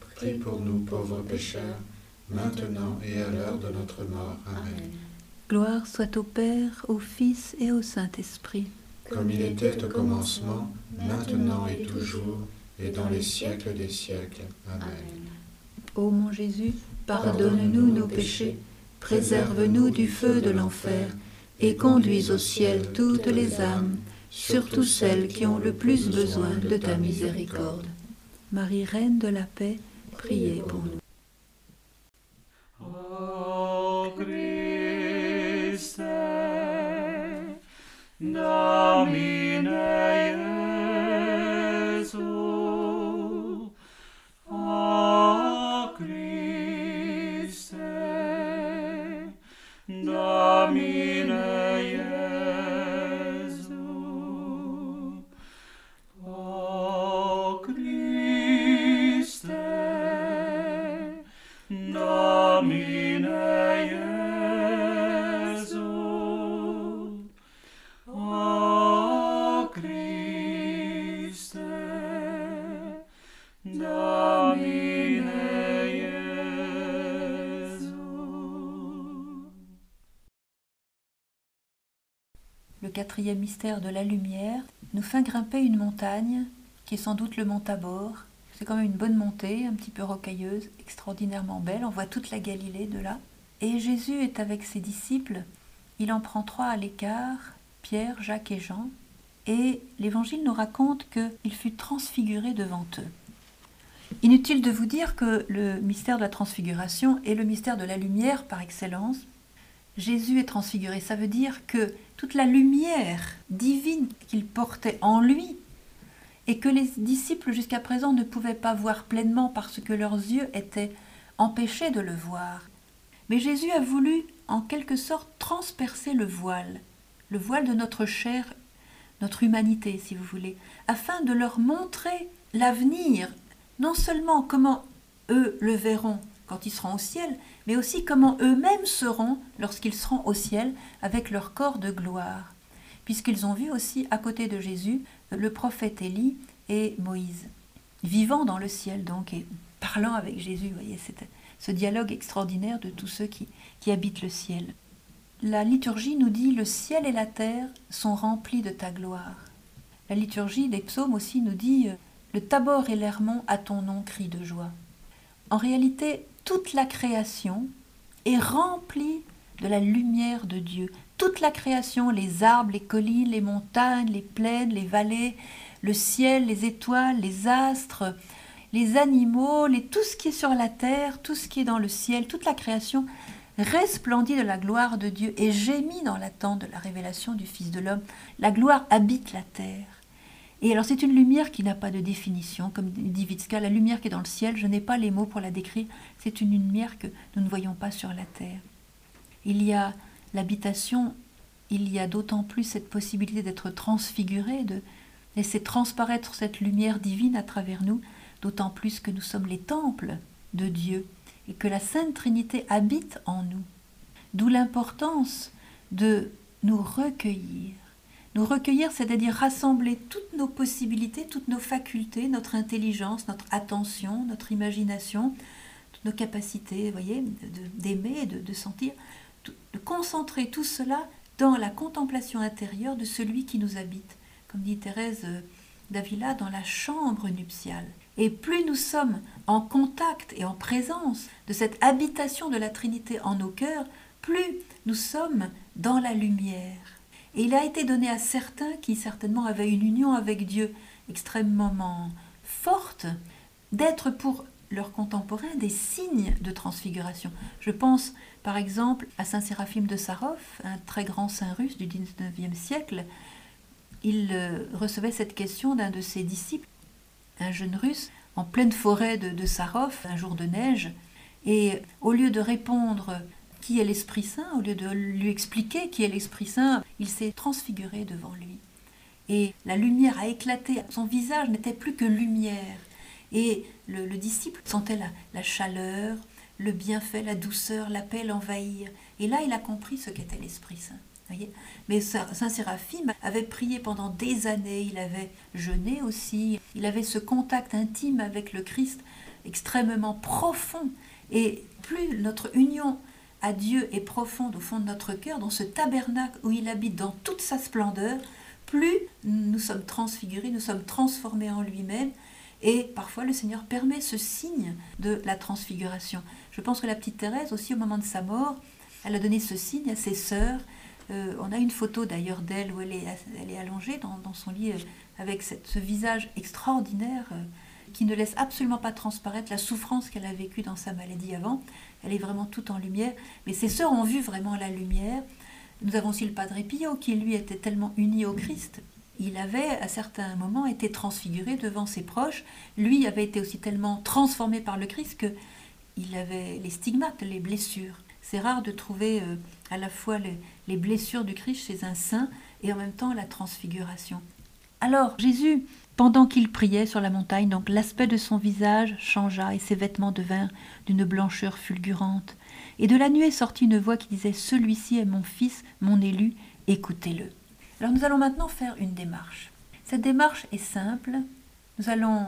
prie pour nous pauvres pécheurs, maintenant et à l'heure de notre mort. Amen. Gloire soit au Père, au Fils et au Saint-Esprit. Comme il était au commencement, maintenant et toujours, et dans les siècles des siècles. Amen. Ô mon Jésus, pardonne-nous nos péchés, préserve-nous du feu de l'enfer, et conduis au ciel toutes les âmes, surtout celles qui ont le plus besoin de ta miséricorde. Marie, Reine de la paix, priez pour nous. O Christe, Domine quatrième mystère de la lumière, nous fait grimper une montagne qui est sans doute le mont Tabor. C'est quand même une bonne montée, un petit peu rocailleuse, extraordinairement belle. On voit toute la Galilée de là. Et Jésus est avec ses disciples. Il en prend trois à l'écart, Pierre, Jacques et Jean. Et l'Évangile nous raconte qu'il fut transfiguré devant eux. Inutile de vous dire que le mystère de la transfiguration est le mystère de la lumière par excellence. Jésus est transfiguré, ça veut dire que toute la lumière divine qu'il portait en lui et que les disciples jusqu'à présent ne pouvaient pas voir pleinement parce que leurs yeux étaient empêchés de le voir. Mais Jésus a voulu en quelque sorte transpercer le voile, le voile de notre chair, notre humanité si vous voulez, afin de leur montrer l'avenir, non seulement comment eux le verront quand ils seront au ciel, mais aussi comment eux-mêmes seront lorsqu'ils seront au ciel avec leur corps de gloire, puisqu'ils ont vu aussi à côté de Jésus le prophète Élie et Moïse, vivant dans le ciel donc et parlant avec Jésus. Vous voyez, c'est ce dialogue extraordinaire de tous ceux qui, qui habitent le ciel. La liturgie nous dit le ciel et la terre sont remplis de ta gloire. La liturgie des psaumes aussi nous dit le tabor et l'hermont à ton nom crient de joie. En réalité, toute la création est remplie de la lumière de Dieu. Toute la création, les arbres, les collines, les montagnes, les plaines, les vallées, le ciel, les étoiles, les astres, les animaux, tout ce qui est sur la terre, tout ce qui est dans le ciel, toute la création resplendit de la gloire de Dieu et gémit dans l'attente de la révélation du Fils de l'homme. La gloire habite la terre. Et alors c'est une lumière qui n'a pas de définition, comme dit Witzka, la lumière qui est dans le ciel, je n'ai pas les mots pour la décrire, c'est une lumière que nous ne voyons pas sur la terre. Il y a l'habitation, il y a d'autant plus cette possibilité d'être transfiguré, de laisser transparaître cette lumière divine à travers nous, d'autant plus que nous sommes les temples de Dieu et que la Sainte Trinité habite en nous. D'où l'importance de nous recueillir nous recueillir, c'est-à-dire rassembler toutes nos possibilités, toutes nos facultés, notre intelligence, notre attention, notre imagination, toutes nos capacités, voyez, d'aimer, de, de, sentir, de concentrer tout cela dans la contemplation intérieure de celui qui nous habite, comme dit Thérèse d'Avila, dans la chambre nuptiale. Et plus nous sommes en contact et en présence de cette habitation de la Trinité en nos cœurs, plus nous sommes dans la lumière. Et il a été donné à certains qui certainement avaient une union avec Dieu extrêmement forte, d'être pour leurs contemporains des signes de transfiguration. Je pense par exemple à Saint Séraphime de Sarov, un très grand saint russe du XIXe siècle. Il euh, recevait cette question d'un de ses disciples, un jeune russe, en pleine forêt de, de Sarov, un jour de neige, et au lieu de répondre qui est l'Esprit Saint, au lieu de lui expliquer qui est l'Esprit Saint, il s'est transfiguré devant lui. Et la lumière a éclaté, son visage n'était plus que lumière. Et le, le disciple sentait la, la, chaleur, le bienfait, la douceur, la paix l'envahir. Et là, il a compris ce qu'était l'Esprit Saint. Voyez Mais Saint Séraphime avait prié pendant des années, il avait jeûné aussi, il avait ce contact intime avec le Christ extrêmement profond. Et plus notre union à Dieu est profonde au fond de notre cœur, dans ce tabernacle où il habite dans toute sa splendeur, plus nous sommes transfigurés, nous sommes transformés en lui-même. Et parfois le Seigneur permet ce signe de la transfiguration. Je pense que la petite Thérèse aussi au moment de sa mort, elle a donné ce signe à ses sœurs. Euh, on a une photo d'ailleurs d'elle où elle est, allongée dans, son lit euh, avec ce visage extraordinaire. Euh, qui ne laisse absolument pas transparaître la souffrance qu'elle a vécue dans sa maladie avant. Elle est vraiment toute en lumière. Mais ses sœurs ont vu vraiment la lumière. Nous avons aussi le Padre Pio qui, lui, était tellement uni au Christ. Il avait, à certains moments, été transfiguré devant ses proches. Lui avait été aussi tellement transformé par le Christ que il avait les stigmates, les blessures. C'est rare de trouver euh, à la fois les, les blessures du Christ chez un saint et en même temps la transfiguration. Alors, Jésus pendant qu'il priait sur la montagne, donc l'aspect de son visage changea et ses vêtements devinrent d'une blancheur fulgurante. Et de la nuée sortit une voix qui disait Celui-ci est mon fils, mon élu, écoutez-le. Alors nous allons maintenant faire une démarche. Cette démarche est simple. Nous allons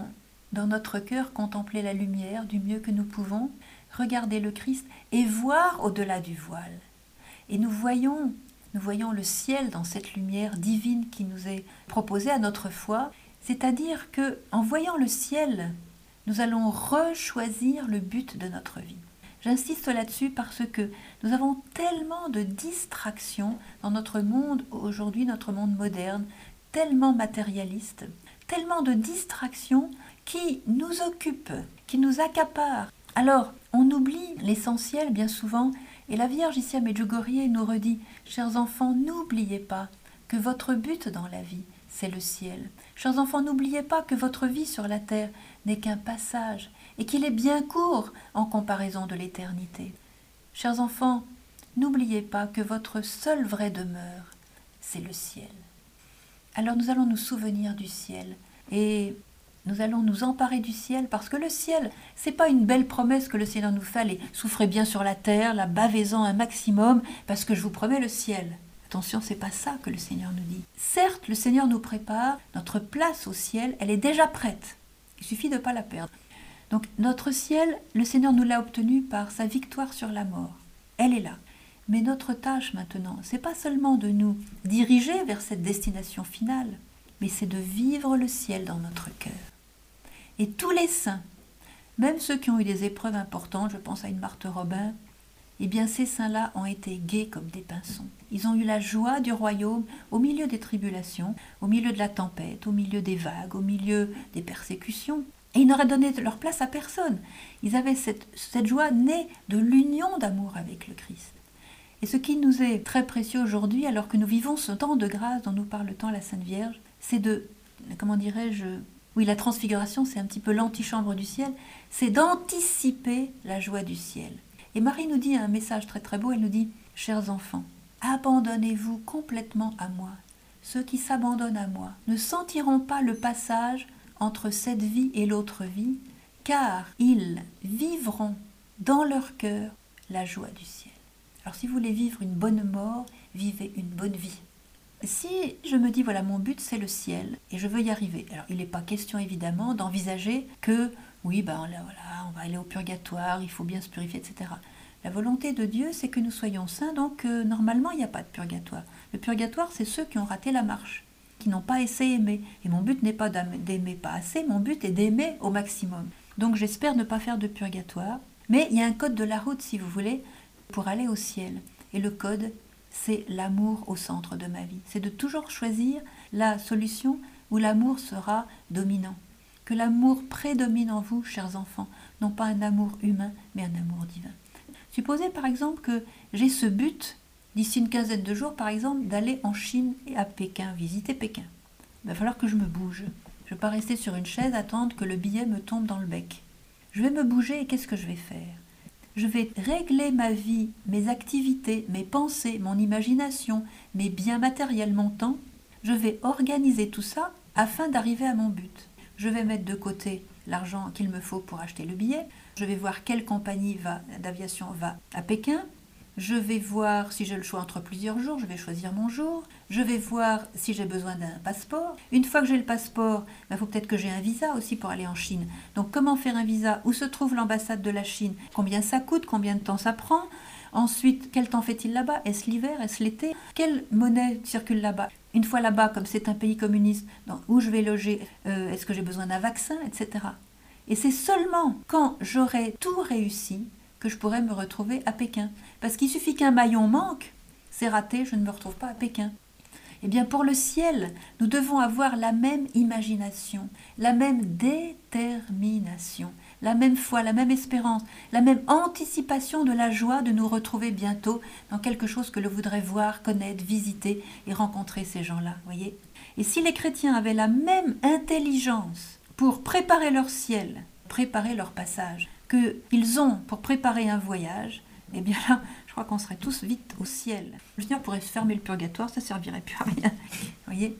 dans notre cœur contempler la lumière du mieux que nous pouvons, regarder le Christ et voir au-delà du voile. Et nous voyons nous voyons le ciel dans cette lumière divine qui nous est proposée à notre foi, c'est-à-dire que en voyant le ciel, nous allons rechoisir le but de notre vie. J'insiste là-dessus parce que nous avons tellement de distractions dans notre monde aujourd'hui, notre monde moderne, tellement matérialiste, tellement de distractions qui nous occupent, qui nous accaparent. Alors, on oublie l'essentiel bien souvent, et la Vierge ici à Medjugorje nous redit, chers enfants, n'oubliez pas que votre but dans la vie, c'est le ciel. Chers enfants, n'oubliez pas que votre vie sur la terre n'est qu'un passage et qu'il est bien court en comparaison de l'éternité. Chers enfants, n'oubliez pas que votre seule vraie demeure, c'est le ciel. Alors nous allons nous souvenir du ciel et nous allons nous emparer du ciel parce que le ciel, c'est pas une belle promesse que le Seigneur nous fait. Allez, souffrez bien sur la terre, la bavez-en un maximum parce que je vous promets le ciel. Attention, c'est pas ça que le Seigneur nous dit. Certes, le Seigneur nous prépare, notre place au ciel, elle est déjà prête. Il suffit de ne pas la perdre. Donc notre ciel, le Seigneur nous l'a obtenu par sa victoire sur la mort. Elle est là. Mais notre tâche maintenant, c'est pas seulement de nous diriger vers cette destination finale, mais c'est de vivre le ciel dans notre cœur. Et tous les saints, même ceux qui ont eu des épreuves importantes, je pense à une Marthe Robin, eh bien ces saints-là ont été gais comme des pinsons. Ils ont eu la joie du royaume au milieu des tribulations, au milieu de la tempête, au milieu des vagues, au milieu des persécutions. Et ils n'auraient donné leur place à personne. Ils avaient cette, cette joie née de l'union d'amour avec le Christ. Et ce qui nous est très précieux aujourd'hui, alors que nous vivons ce temps de grâce dont nous parle tant la Sainte Vierge, c'est de, comment dirais-je, oui, la transfiguration, c'est un petit peu l'antichambre du ciel, c'est d'anticiper la joie du ciel. Et Marie nous dit un message très très beau, elle nous dit, chers enfants, abandonnez-vous complètement à moi. Ceux qui s'abandonnent à moi ne sentiront pas le passage entre cette vie et l'autre vie, car ils vivront dans leur cœur la joie du ciel. Alors si vous voulez vivre une bonne mort, vivez une bonne vie. Si je me dis, voilà, mon but c'est le ciel et je veux y arriver, alors il n'est pas question évidemment d'envisager que, oui, ben là, voilà, on va aller au purgatoire, il faut bien se purifier, etc. La volonté de Dieu, c'est que nous soyons saints, donc euh, normalement, il n'y a pas de purgatoire. Le purgatoire, c'est ceux qui ont raté la marche, qui n'ont pas assez aimé. Et mon but n'est pas d'aimer pas assez, mon but est d'aimer au maximum. Donc j'espère ne pas faire de purgatoire. Mais il y a un code de la route, si vous voulez, pour aller au ciel. Et le code, c'est l'amour au centre de ma vie. C'est de toujours choisir la solution où l'amour sera dominant. Que l'amour prédomine en vous, chers enfants, non pas un amour humain, mais un amour divin. Supposez par exemple que j'ai ce but, d'ici une quinzaine de jours par exemple, d'aller en Chine et à Pékin, visiter Pékin. Il va falloir que je me bouge. Je ne vais pas rester sur une chaise, attendre que le billet me tombe dans le bec. Je vais me bouger et qu'est-ce que je vais faire? Je vais régler ma vie, mes activités, mes pensées, mon imagination, mes biens matériels, mon temps. Je vais organiser tout ça afin d'arriver à mon but. Je vais mettre de côté l'argent qu'il me faut pour acheter le billet. Je vais voir quelle compagnie d'aviation va à Pékin. Je vais voir si j'ai le choix entre plusieurs jours, je vais choisir mon jour. Je vais voir si j'ai besoin d'un passeport. Une fois que j'ai le passeport, il ben, faut peut-être que j'ai un visa aussi pour aller en Chine. Donc comment faire un visa? Où se trouve l'ambassade de la Chine? Combien ça coûte? Combien de temps ça prend? Ensuite, quel temps fait-il là-bas? Est-ce l'hiver? Est-ce l'été? Quelle monnaie circule là-bas? Une fois là-bas, comme c'est un pays communiste, où je vais loger euh, Est-ce que j'ai besoin d'un vaccin Etc. Et c'est seulement quand j'aurai tout réussi que je pourrai me retrouver à Pékin. Parce qu'il suffit qu'un maillon manque, c'est raté, je ne me retrouve pas à Pékin. Eh bien, pour le ciel, nous devons avoir la même imagination, la même détermination, la même foi, la même espérance, la même anticipation de la joie de nous retrouver bientôt dans quelque chose que l'on voudrait voir, connaître, visiter et rencontrer ces gens-là, voyez Et si les chrétiens avaient la même intelligence pour préparer leur ciel, préparer leur passage, qu'ils ont pour préparer un voyage, eh bien là, je crois qu'on serait tous vite au ciel. Le Seigneur pourrait fermer le purgatoire, ça servirait plus à rien. voyez?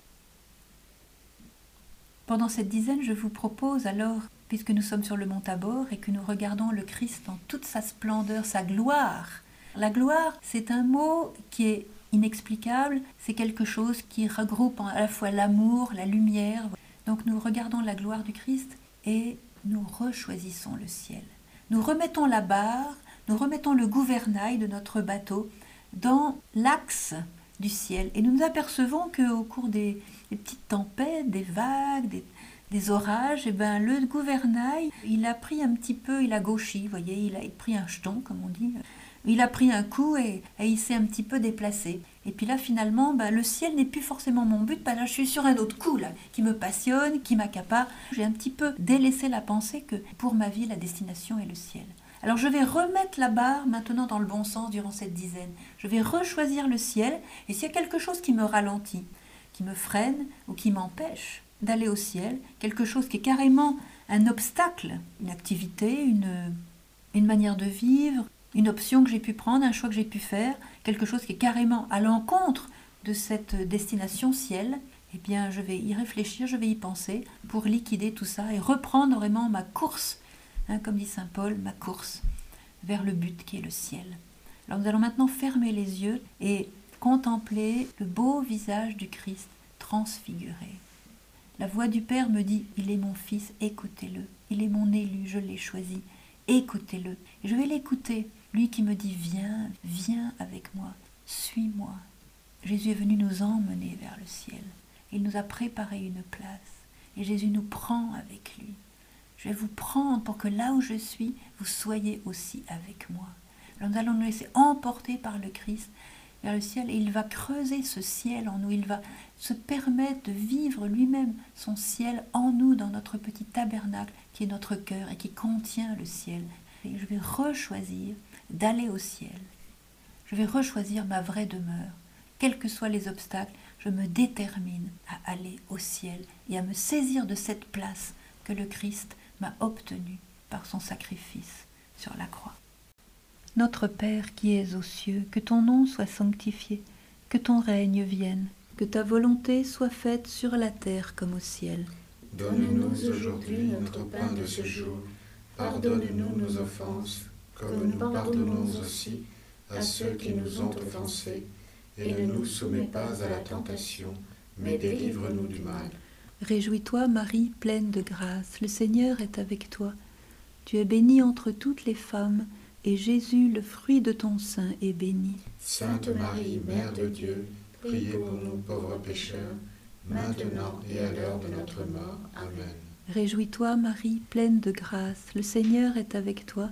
Pendant cette dizaine, je vous propose alors, puisque nous sommes sur le mont Tabor et que nous regardons le Christ dans toute sa splendeur, sa gloire. La gloire, c'est un mot qui est inexplicable, c'est quelque chose qui regroupe à la fois l'amour, la lumière. Donc nous regardons la gloire du Christ et nous rechoisissons le ciel. Nous remettons la barre, nous remettons le gouvernail de notre bateau dans l'axe du ciel. Et nous nous apercevons qu'au cours des, petites tempêtes, des vagues, des, orages, et ben, le gouvernail, il a pris un petit peu, il a gauchi, voyez, il a pris un jeton, comme on dit. Il a pris un coup et il s'est un petit peu déplacé. Et puis là, finalement, ben, le ciel n'est plus forcément mon but. Là, je suis sur un autre coup, là, qui me passionne, qui m'accapare. J'ai un petit peu délaissé la pensée que pour ma vie, la destination est le ciel. Alors je vais remettre la barre maintenant dans le bon sens durant cette dizaine. Je vais rechoisir le ciel. Et s'il y a quelque chose qui me ralentit, qui me freine ou qui m'empêche d'aller au ciel, quelque chose qui est carrément un obstacle, une activité, une manière de vivre, une option que j'ai pu prendre, un choix que j'ai pu faire, quelque chose qui est carrément à l'encontre de cette destination ciel, eh bien je vais y réfléchir, je vais y penser pour liquider tout ça et reprendre vraiment ma course, hein, comme dit Saint Paul, ma course vers le but qui est le ciel. Alors nous allons maintenant fermer les yeux et contempler le beau visage du Christ transfiguré. La voix du Père me dit, il est mon fils, écoutez-le. Il est mon élu, je l'ai choisi. Écoutez-le. Je vais l'écouter. Lui qui me dit, viens, viens avec moi, suis-moi. Jésus est venu nous emmener vers le ciel. Il nous a préparé une place. Et Jésus nous prend avec lui. Je vais vous prendre pour que là où je suis, vous soyez aussi avec moi. Alors nous allons nous laisser emporter par le Christ vers le ciel et il va creuser ce ciel en nous, il va se permettre de vivre lui-même son ciel en nous dans notre petit tabernacle qui est notre cœur et qui contient le ciel. Et je vais rechoisir d'aller au ciel. Je vais rechoisir ma vraie demeure. Quels que soient les obstacles, je me détermine à aller au ciel et à me saisir de cette place que le Christ m'a obtenue par son sacrifice sur la croix. Notre Père qui es aux cieux, que ton nom soit sanctifié, que ton règne vienne, que ta volonté soit faite sur la terre comme au ciel. Donne-nous aujourd'hui notre pain de ce jour. Pardonne-nous nos offenses, comme nous pardonnons aussi à ceux qui nous ont offensés. Et ne nous soumets pas à la tentation, mais délivre-nous du mal. Réjouis-toi, Marie, pleine de grâce, le Seigneur est avec toi. Tu es bénie entre toutes les femmes, et Jésus, le fruit de ton sein, est béni. Sainte Marie, Mère de Dieu, priez pour nous pauvres pécheurs, maintenant et à l'heure de notre mort. Amen. Réjouis-toi, Marie, pleine de grâce, le Seigneur est avec toi.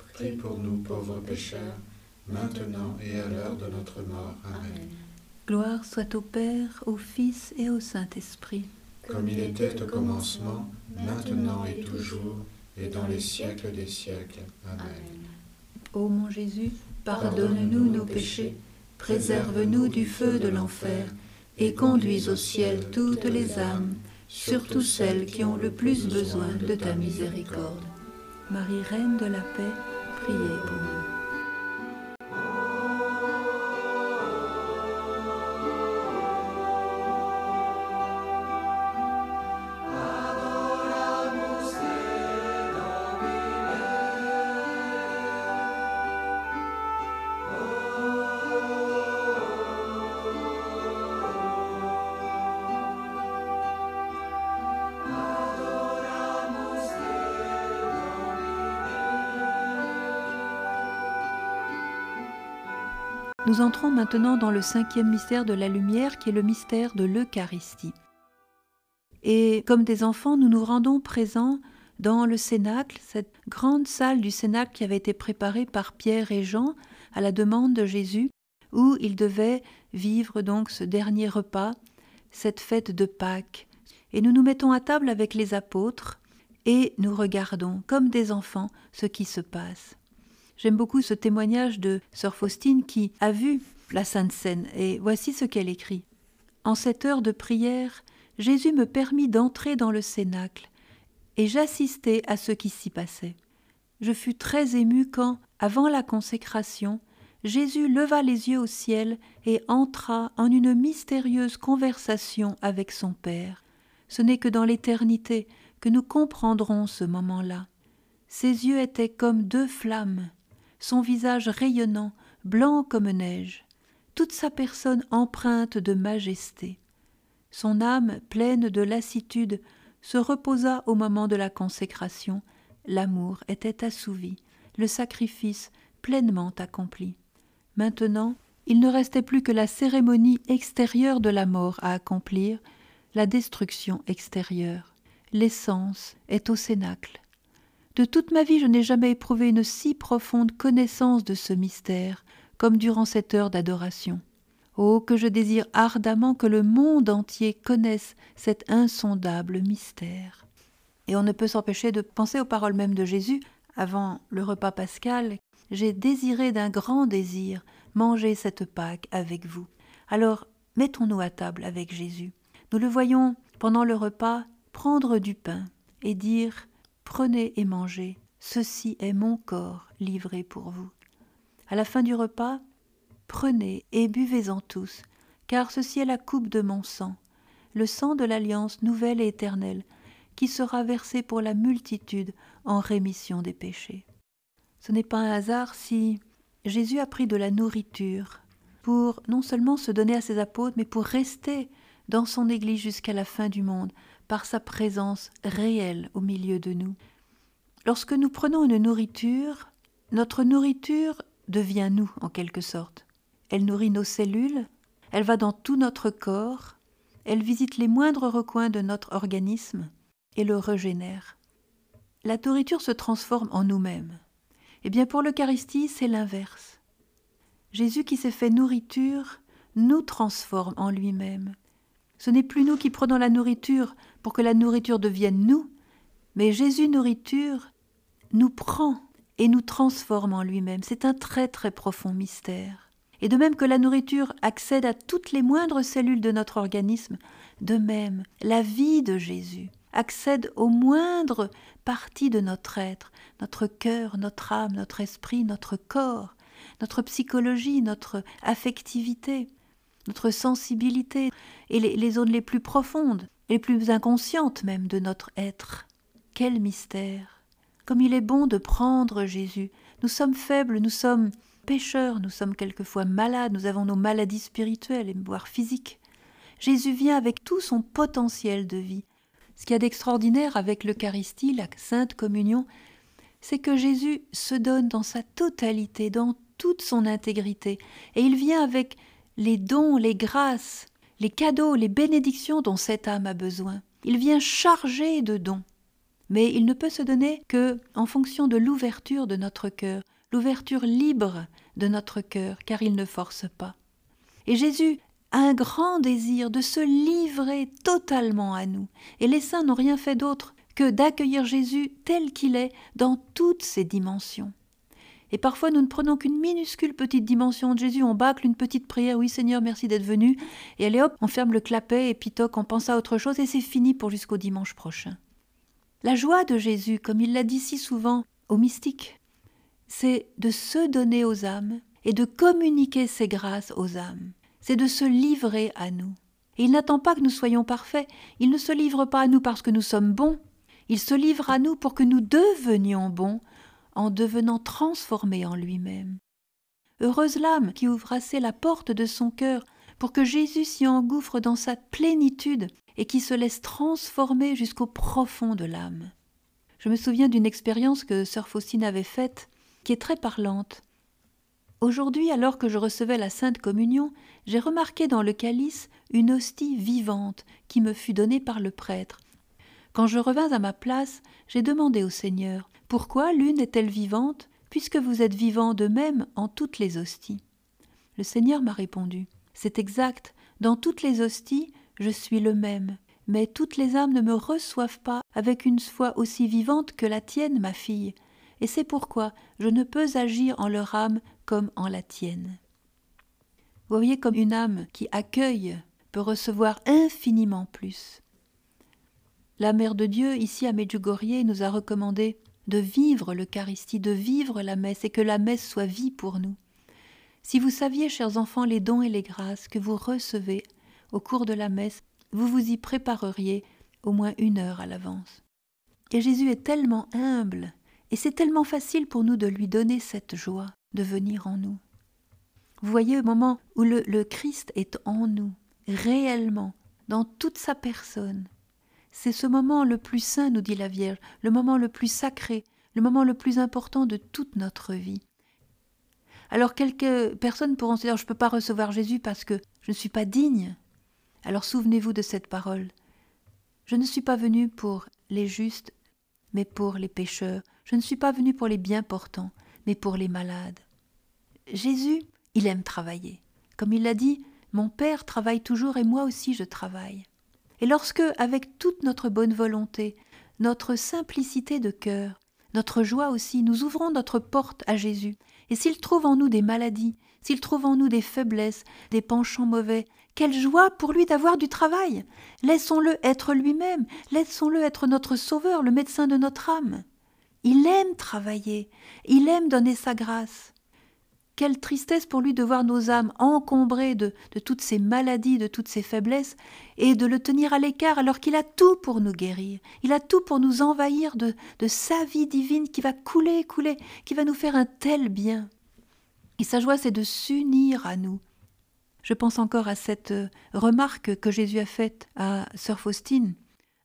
prie pour nous pauvres pécheurs, maintenant et à l'heure de notre mort. Amen. Gloire soit au Père, au Fils et au Saint-Esprit. Comme il était au commencement, maintenant et toujours, et dans les siècles des siècles. Amen. Ô mon Jésus, pardonne-nous nos péchés, préserve-nous du feu de l'enfer, et conduis au ciel toutes les âmes, surtout celles qui ont le plus besoin de ta miséricorde. Marie, Reine de la paix, priez pour. Nous entrons maintenant dans le cinquième mystère de la lumière qui est le mystère de l'Eucharistie. Et comme des enfants, nous nous rendons présents dans le Cénacle, cette grande salle du Cénacle qui avait été préparée par Pierre et Jean à la demande de Jésus, où ils devaient vivre donc ce dernier repas, cette fête de Pâques. Et nous nous mettons à table avec les apôtres et nous regardons, comme des enfants, ce qui se passe. J'aime beaucoup ce témoignage de sœur Faustine qui a vu la Sainte Seine, et voici ce qu'elle écrit. En cette heure de prière, Jésus me permit d'entrer dans le cénacle, et j'assistai à ce qui s'y passait. Je fus très ému quand, avant la consécration, Jésus leva les yeux au ciel et entra en une mystérieuse conversation avec son Père. Ce n'est que dans l'éternité que nous comprendrons ce moment-là. Ses yeux étaient comme deux flammes, son visage rayonnant, blanc comme neige, toute sa personne empreinte de majesté. Son âme, pleine de lassitude, se reposa au moment de la consécration. L'amour était assouvi, le sacrifice pleinement accompli. Maintenant, il ne restait plus que la cérémonie extérieure de la mort à accomplir, la destruction extérieure. L'essence est au cénacle. De toute ma vie, je n'ai jamais éprouvé une si profonde connaissance de ce mystère comme durant cette heure d'adoration. Oh, que je désire ardemment que le monde entier connaisse cet insondable mystère. Et on ne peut s'empêcher de penser aux paroles mêmes de Jésus avant le repas pascal. J'ai désiré d'un grand désir manger cette Pâque avec vous. Alors, mettons-nous à table avec Jésus. Nous le voyons pendant le repas prendre du pain et dire Prenez et mangez, ceci est mon corps livré pour vous. À la fin du repas, prenez et buvez-en tous, car ceci est la coupe de mon sang, le sang de l'alliance nouvelle et éternelle, qui sera versé pour la multitude en rémission des péchés. Ce n'est pas un hasard si Jésus a pris de la nourriture pour non seulement se donner à ses apôtres, mais pour rester dans son Église jusqu'à la fin du monde, par sa présence réelle au milieu de nous. Lorsque nous prenons une nourriture, notre nourriture devient nous en quelque sorte. Elle nourrit nos cellules, elle va dans tout notre corps, elle visite les moindres recoins de notre organisme et le régénère. La nourriture se transforme en nous-mêmes. Eh bien pour l'Eucharistie, c'est l'inverse. Jésus qui s'est fait nourriture nous transforme en lui-même. Ce n'est plus nous qui prenons la nourriture pour que la nourriture devienne nous, mais Jésus nourriture nous prend et nous transforme en lui-même. C'est un très très profond mystère. Et de même que la nourriture accède à toutes les moindres cellules de notre organisme, de même la vie de Jésus accède aux moindres parties de notre être, notre cœur, notre âme, notre esprit, notre corps, notre psychologie, notre affectivité notre sensibilité et les, les, zones les plus profondes, les plus inconscientes même de notre être. Quel mystère Comme il est bon de prendre Jésus. Nous sommes faibles, nous sommes pécheurs, nous sommes quelquefois malades, nous avons nos maladies spirituelles et voire physiques. Jésus vient avec tout son potentiel de vie. Ce qu'il y a d'extraordinaire avec l'Eucharistie, la Sainte Communion, c'est que Jésus se donne dans sa totalité, dans toute son intégrité, et il vient avec les dons, les grâces, les cadeaux, les bénédictions dont cette âme a besoin. Il vient chargé de dons. mais il ne peut se donner que en fonction de l'ouverture de notre cœur, l'ouverture libre de notre cœur, car il ne force pas. Et Jésus a un grand désir de se livrer totalement à nous, et les saints n'ont rien fait d'autre que d'accueillir Jésus tel qu'il est dans toutes ses dimensions. Et parfois nous ne prenons qu'une minuscule petite dimension de Jésus, on bâcle une petite prière, oui Seigneur, merci d'être venu, et allez hop, on ferme le clapet et pitoc, on pense à autre chose et c'est fini pour jusqu'au dimanche prochain. La joie de Jésus, comme il l'a dit si souvent aux mystiques, c'est de se donner aux âmes et de communiquer ses grâces aux âmes. C'est de se livrer à nous. Et il n'attend pas que nous soyons parfaits, il ne se livre pas à nous parce que nous sommes bons, il se livre à nous pour que nous devenions bons en devenant transformés en lui-même. Heureuse l'âme qui ouvre assez la porte de son cœur pour que Jésus s'y engouffre dans sa plénitude et qui se laisse transformer jusqu'au profond de l'âme. Je me souviens d'une expérience que sœur Faustine avait faite, qui est très parlante. Aujourd'hui, alors que je recevais la Sainte Communion, j'ai remarqué dans le calice une hostie vivante qui me fut donnée par le prêtre. Quand je revins à ma place, j'ai demandé au Seigneur Pourquoi l'une est-elle vivante, puisque vous êtes vivant de même en toutes les hosties? Le Seigneur m'a répondu C'est exact, dans toutes les hosties, je suis le même, mais toutes les âmes ne me reçoivent pas avec une foi aussi vivante que la tienne, ma fille, et c'est pourquoi je ne peux agir en leur âme comme en la tienne. Voyez comme une âme qui accueille peut recevoir infiniment plus. La Mère de Dieu, ici à Medjugorje, nous a recommandé de vivre l'Eucharistie, de vivre la messe, et que la messe soit vie pour nous. Si vous saviez, chers enfants, les dons et les grâces que vous recevez au cours de la messe, vous vous y prépareriez au moins une heure à l'avance. Et Jésus est tellement humble, et c'est tellement facile pour nous de lui donner cette joie de venir en nous. Vous voyez au moment où le, le Christ est en nous, réellement, dans toute sa personne, c'est ce moment le plus saint, nous dit la Vierge, le moment le plus sacré, le moment le plus important de toute notre vie. Alors quelques personnes pourront se dire je ne peux pas recevoir Jésus parce que je ne suis pas digne. Alors souvenez-vous de cette parole. Je ne suis pas venu pour les justes, mais pour les pécheurs. Je ne suis pas venu pour les bien portants, mais pour les malades. Jésus, il aime travailler. Comme il l'a dit, mon Père travaille toujours et moi aussi je travaille. Et lorsque, avec toute notre bonne volonté, notre simplicité de cœur, notre joie aussi, nous ouvrons notre porte à Jésus, et s'il trouve en nous des maladies, s'il trouve en nous des faiblesses, des penchants mauvais, quelle joie pour lui d'avoir du travail. Laissons-le être lui-même, laissons-le être notre sauveur, le médecin de notre âme. Il aime travailler, il aime donner sa grâce. Quelle tristesse pour lui de voir nos âmes encombrées de, toutes ces maladies, de toutes ces faiblesses, et de le tenir à l'écart alors qu'il a tout pour nous guérir. Il a tout pour nous envahir de, de sa vie divine qui va couler, couler, qui va nous faire un tel bien. Et sa joie, c'est de s'unir à nous. Je pense encore à cette euh, remarque que Jésus a faite à sœur Faustine.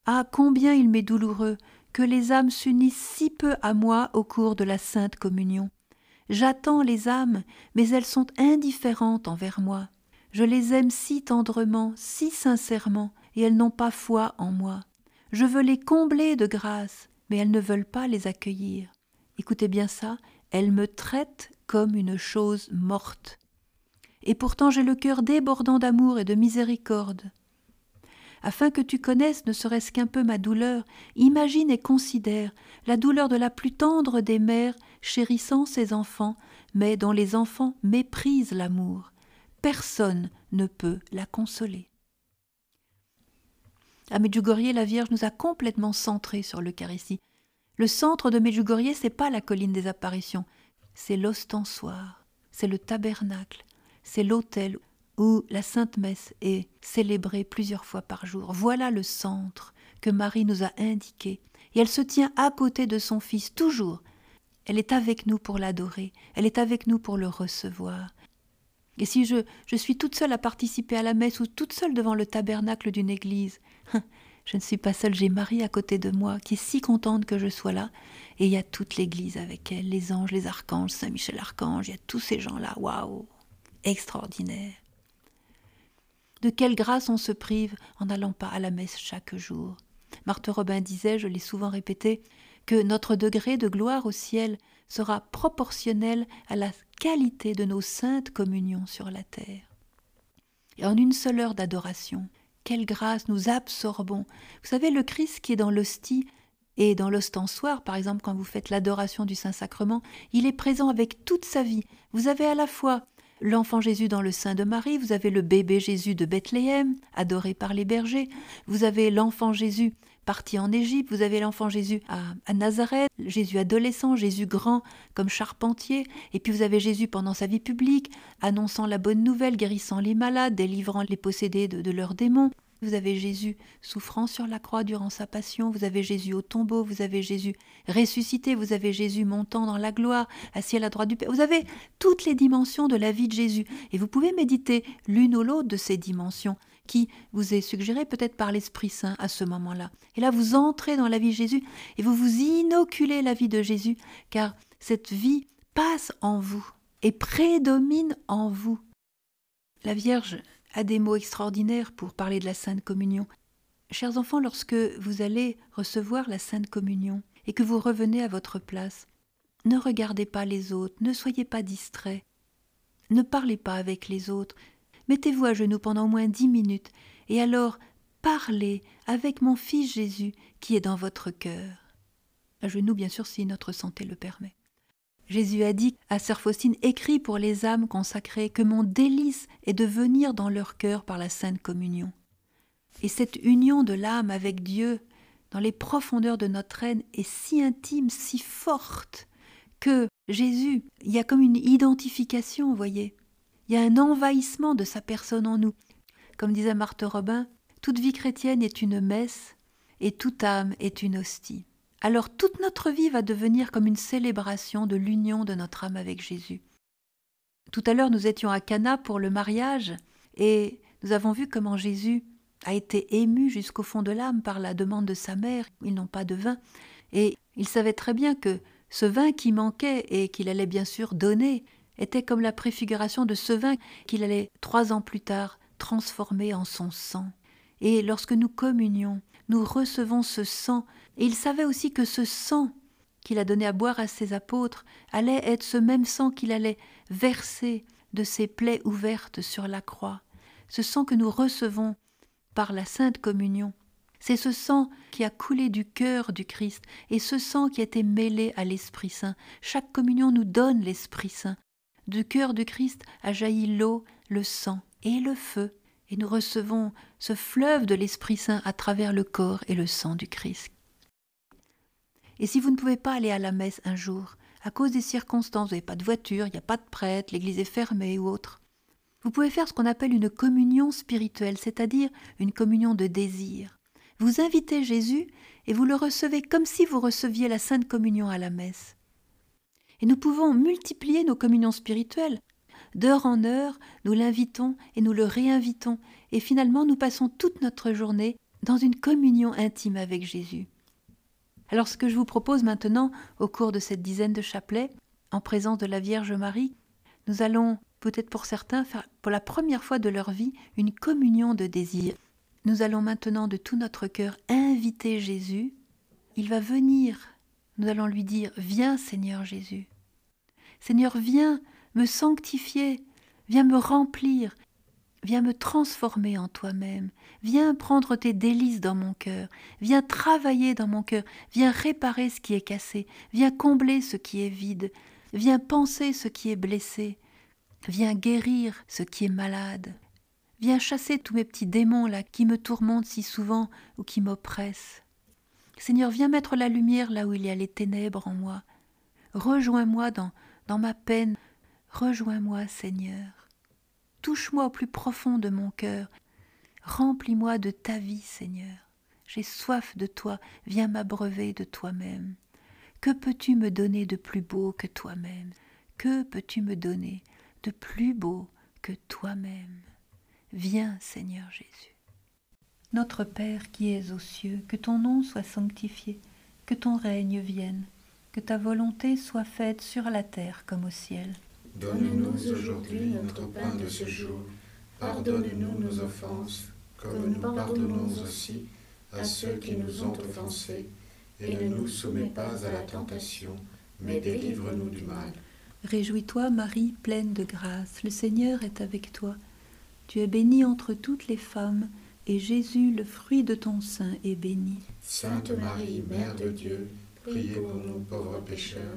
Ah, combien il m'est douloureux que les âmes s'unissent si peu à moi au cours de la Sainte Communion. J'attends les âmes, mais elles sont indifférentes envers moi. Je les aime si tendrement, si sincèrement, et elles n'ont pas foi en moi. Je veux les combler de grâce, mais elles ne veulent pas les accueillir. Écoutez bien ça, elles me traitent comme une chose morte. Et pourtant j'ai le cœur débordant d'amour et de miséricorde. Afin que tu connaisses ne serait-ce qu'un peu ma douleur, imagine et considère la douleur de la plus tendre des mères chérissant ses enfants, mais dont les enfants méprisent l'amour. Personne ne peut la consoler. À Medjugorje, la Vierge nous a complètement centrés sur l'Eucharistie. Le centre de Medjugorje, c'est pas la colline des apparitions, c'est l'ostensoir, c'est le tabernacle, c'est l'autel où la Sainte Messe est célébrée plusieurs fois par jour. Voilà le centre que Marie nous a indiqué. Et elle se tient à côté de son Fils toujours. Elle est avec nous pour l'adorer, elle est avec nous pour le recevoir. Et si je, je suis toute seule à participer à la messe ou toute seule devant le tabernacle d'une église, je ne suis pas seule, j'ai Marie à côté de moi qui est si contente que je sois là. Et il y a toute l'église avec elle, les anges, les archanges, Saint Michel Archange, il y a tous ces gens-là. Waouh Extraordinaire. De quelle grâce on se prive en n'allant pas à la messe chaque jour? Marthe Robin disait, je l'ai souvent répété, que notre degré de gloire au ciel sera proportionnel à la qualité de nos saintes communions sur la terre. Et en une seule heure d'adoration, quelle grâce nous absorbons. Vous savez, le Christ qui est dans l'hostie et dans l'ostensoir, par exemple, quand vous faites l'adoration du Saint-Sacrement, il est présent avec toute sa vie. Vous avez à la fois l'enfant Jésus dans le sein de Marie, vous avez le bébé Jésus de Bethléem, adoré par les bergers, vous avez l'enfant Jésus parti en Égypte, vous avez l'enfant Jésus à, Nazareth, Jésus adolescent, Jésus grand comme charpentier, et puis vous avez Jésus pendant sa vie publique, annonçant la bonne nouvelle, guérissant les malades, délivrant les possédés de leurs démons. Vous avez Jésus souffrant sur la croix durant sa passion, vous avez Jésus au tombeau, vous avez Jésus ressuscité, vous avez Jésus montant dans la gloire, assis à la droite du Père. Vous avez toutes les dimensions de la vie de Jésus et vous pouvez méditer l'une ou l'autre de ces dimensions qui vous est suggérée peut-être par l'Esprit Saint à ce moment-là. Et là, vous entrez dans la vie de Jésus et vous vous inoculez la vie de Jésus car cette vie passe en vous et prédomine en vous. La Vierge a des mots extraordinaires pour parler de la Sainte Communion. Chers enfants, lorsque vous allez recevoir la Sainte Communion et que vous revenez à votre place, ne regardez pas les autres, ne soyez pas distraits, ne parlez pas avec les autres, mettez-vous à genoux pendant au moins dix minutes, et alors parlez avec mon Fils Jésus qui est dans votre cœur. À genoux, bien sûr, si notre santé le permet. Jésus a dit à sœur Faustine Écris pour les âmes consacrées que mon délice est de venir dans leur cœur par la Sainte Communion. Et cette union de l'âme avec Dieu, dans les profondeurs de notre haine, est si intime, si forte, que Jésus, il y a comme une identification, vous voyez. Il y a un envahissement de sa personne en nous. Comme disait Marthe Robin, toute vie chrétienne est une messe et toute âme est une hostie alors toute notre vie va devenir comme une célébration de l'union de notre âme avec Jésus. Tout à l'heure, nous étions à Cana pour le mariage et nous avons vu comment Jésus a été ému jusqu'au fond de l'âme par la demande de sa mère. Ils n'ont pas de vin et il savait très bien que ce vin qui manquait et qu'il allait bien sûr donner était comme la préfiguration de ce vin qu'il allait trois ans plus tard transformer en son sang. Et lorsque nous communions, nous recevons ce sang et il savait aussi que ce sang qu'il a donné à boire à ses apôtres allait être ce même sang qu'il allait verser de ses plaies ouvertes sur la croix, ce sang que nous recevons par la Sainte Communion. C'est ce sang qui a coulé du cœur du Christ et ce sang qui a été mêlé à l'Esprit Saint. Chaque communion nous donne l'Esprit Saint. Du cœur du Christ a jailli l'eau, le sang et le feu, et nous recevons ce fleuve de l'Esprit Saint à travers le corps et le sang du Christ. Et si vous ne pouvez pas aller à la messe un jour, à cause des circonstances, vous n'avez pas de voiture, il n'y a pas de prêtre, l'église est fermée ou autre, vous pouvez faire ce qu'on appelle une communion spirituelle, c'est-à-dire une communion de désir. Vous invitez Jésus et vous le recevez comme si vous receviez la Sainte Communion à la messe. Et nous pouvons multiplier nos communions spirituelles. D'heure en heure, nous l'invitons et nous le réinvitons, et finalement nous passons toute notre journée dans une communion intime avec Jésus. Alors ce que je vous propose maintenant, au cours de cette dizaine de chapelets, en présence de la Vierge Marie, nous allons, peut-être pour certains, faire pour la première fois de leur vie une communion de désir. Nous allons maintenant de tout notre cœur inviter Jésus. Il va venir. Nous allons lui dire, viens Seigneur Jésus. Seigneur, viens me sanctifier, viens me remplir, Viens me transformer en toi-même. Viens prendre tes délices dans mon cœur. Viens travailler dans mon cœur. Viens réparer ce qui est cassé. Viens combler ce qui est vide. Viens penser ce qui est blessé. Viens guérir ce qui est malade. Viens chasser tous mes petits démons là qui me tourmentent si souvent ou qui m'oppressent. Seigneur, viens mettre la lumière là où il y a les ténèbres en moi. Rejoins-moi dans, dans ma peine. Rejoins-moi, Seigneur. Touche-moi au plus profond de mon cœur. Remplis-moi de ta vie, Seigneur. J'ai soif de toi, viens m'abreuver de toi-même. Que peux-tu me donner de plus beau que toi-même? Que peux-tu me donner de plus beau que toi-même? Viens, Seigneur Jésus. Notre Père qui es aux cieux, que ton nom soit sanctifié, que ton règne vienne, que ta volonté soit faite sur la terre comme au ciel. Donne-nous aujourd'hui notre pain de ce jour. Pardonne-nous nos offenses, comme nous pardonnons aussi à ceux qui nous ont offensés, et ne nous soumets pas à la tentation, mais délivre-nous du mal. Réjouis-toi, Marie, pleine de grâce, le Seigneur est avec toi. Tu es bénie entre toutes les femmes, et Jésus, le fruit de ton sein, est béni. Sainte Marie, Mère de Dieu, priez pour nous pauvres pécheurs,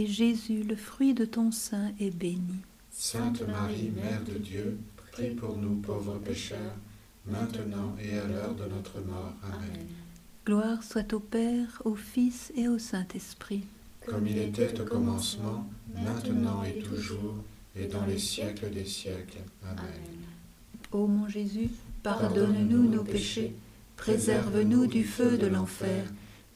et Jésus, le fruit de ton sein, est béni. Sainte Marie, Mère de Dieu, prie pour nous pauvres pécheurs, maintenant et à l'heure de notre mort. Amen. Gloire soit au Père, au Fils et au Saint-Esprit. Comme il était au commencement, maintenant et toujours, et dans les siècles des siècles. Amen. Ô mon Jésus, pardonne-nous nos péchés, préserve-nous du feu de l'enfer,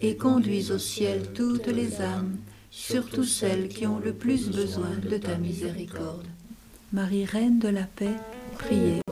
et conduis au ciel toutes les âmes, surtout celles qui ont le plus besoin de ta miséricorde. Marie, Reine de la paix, priez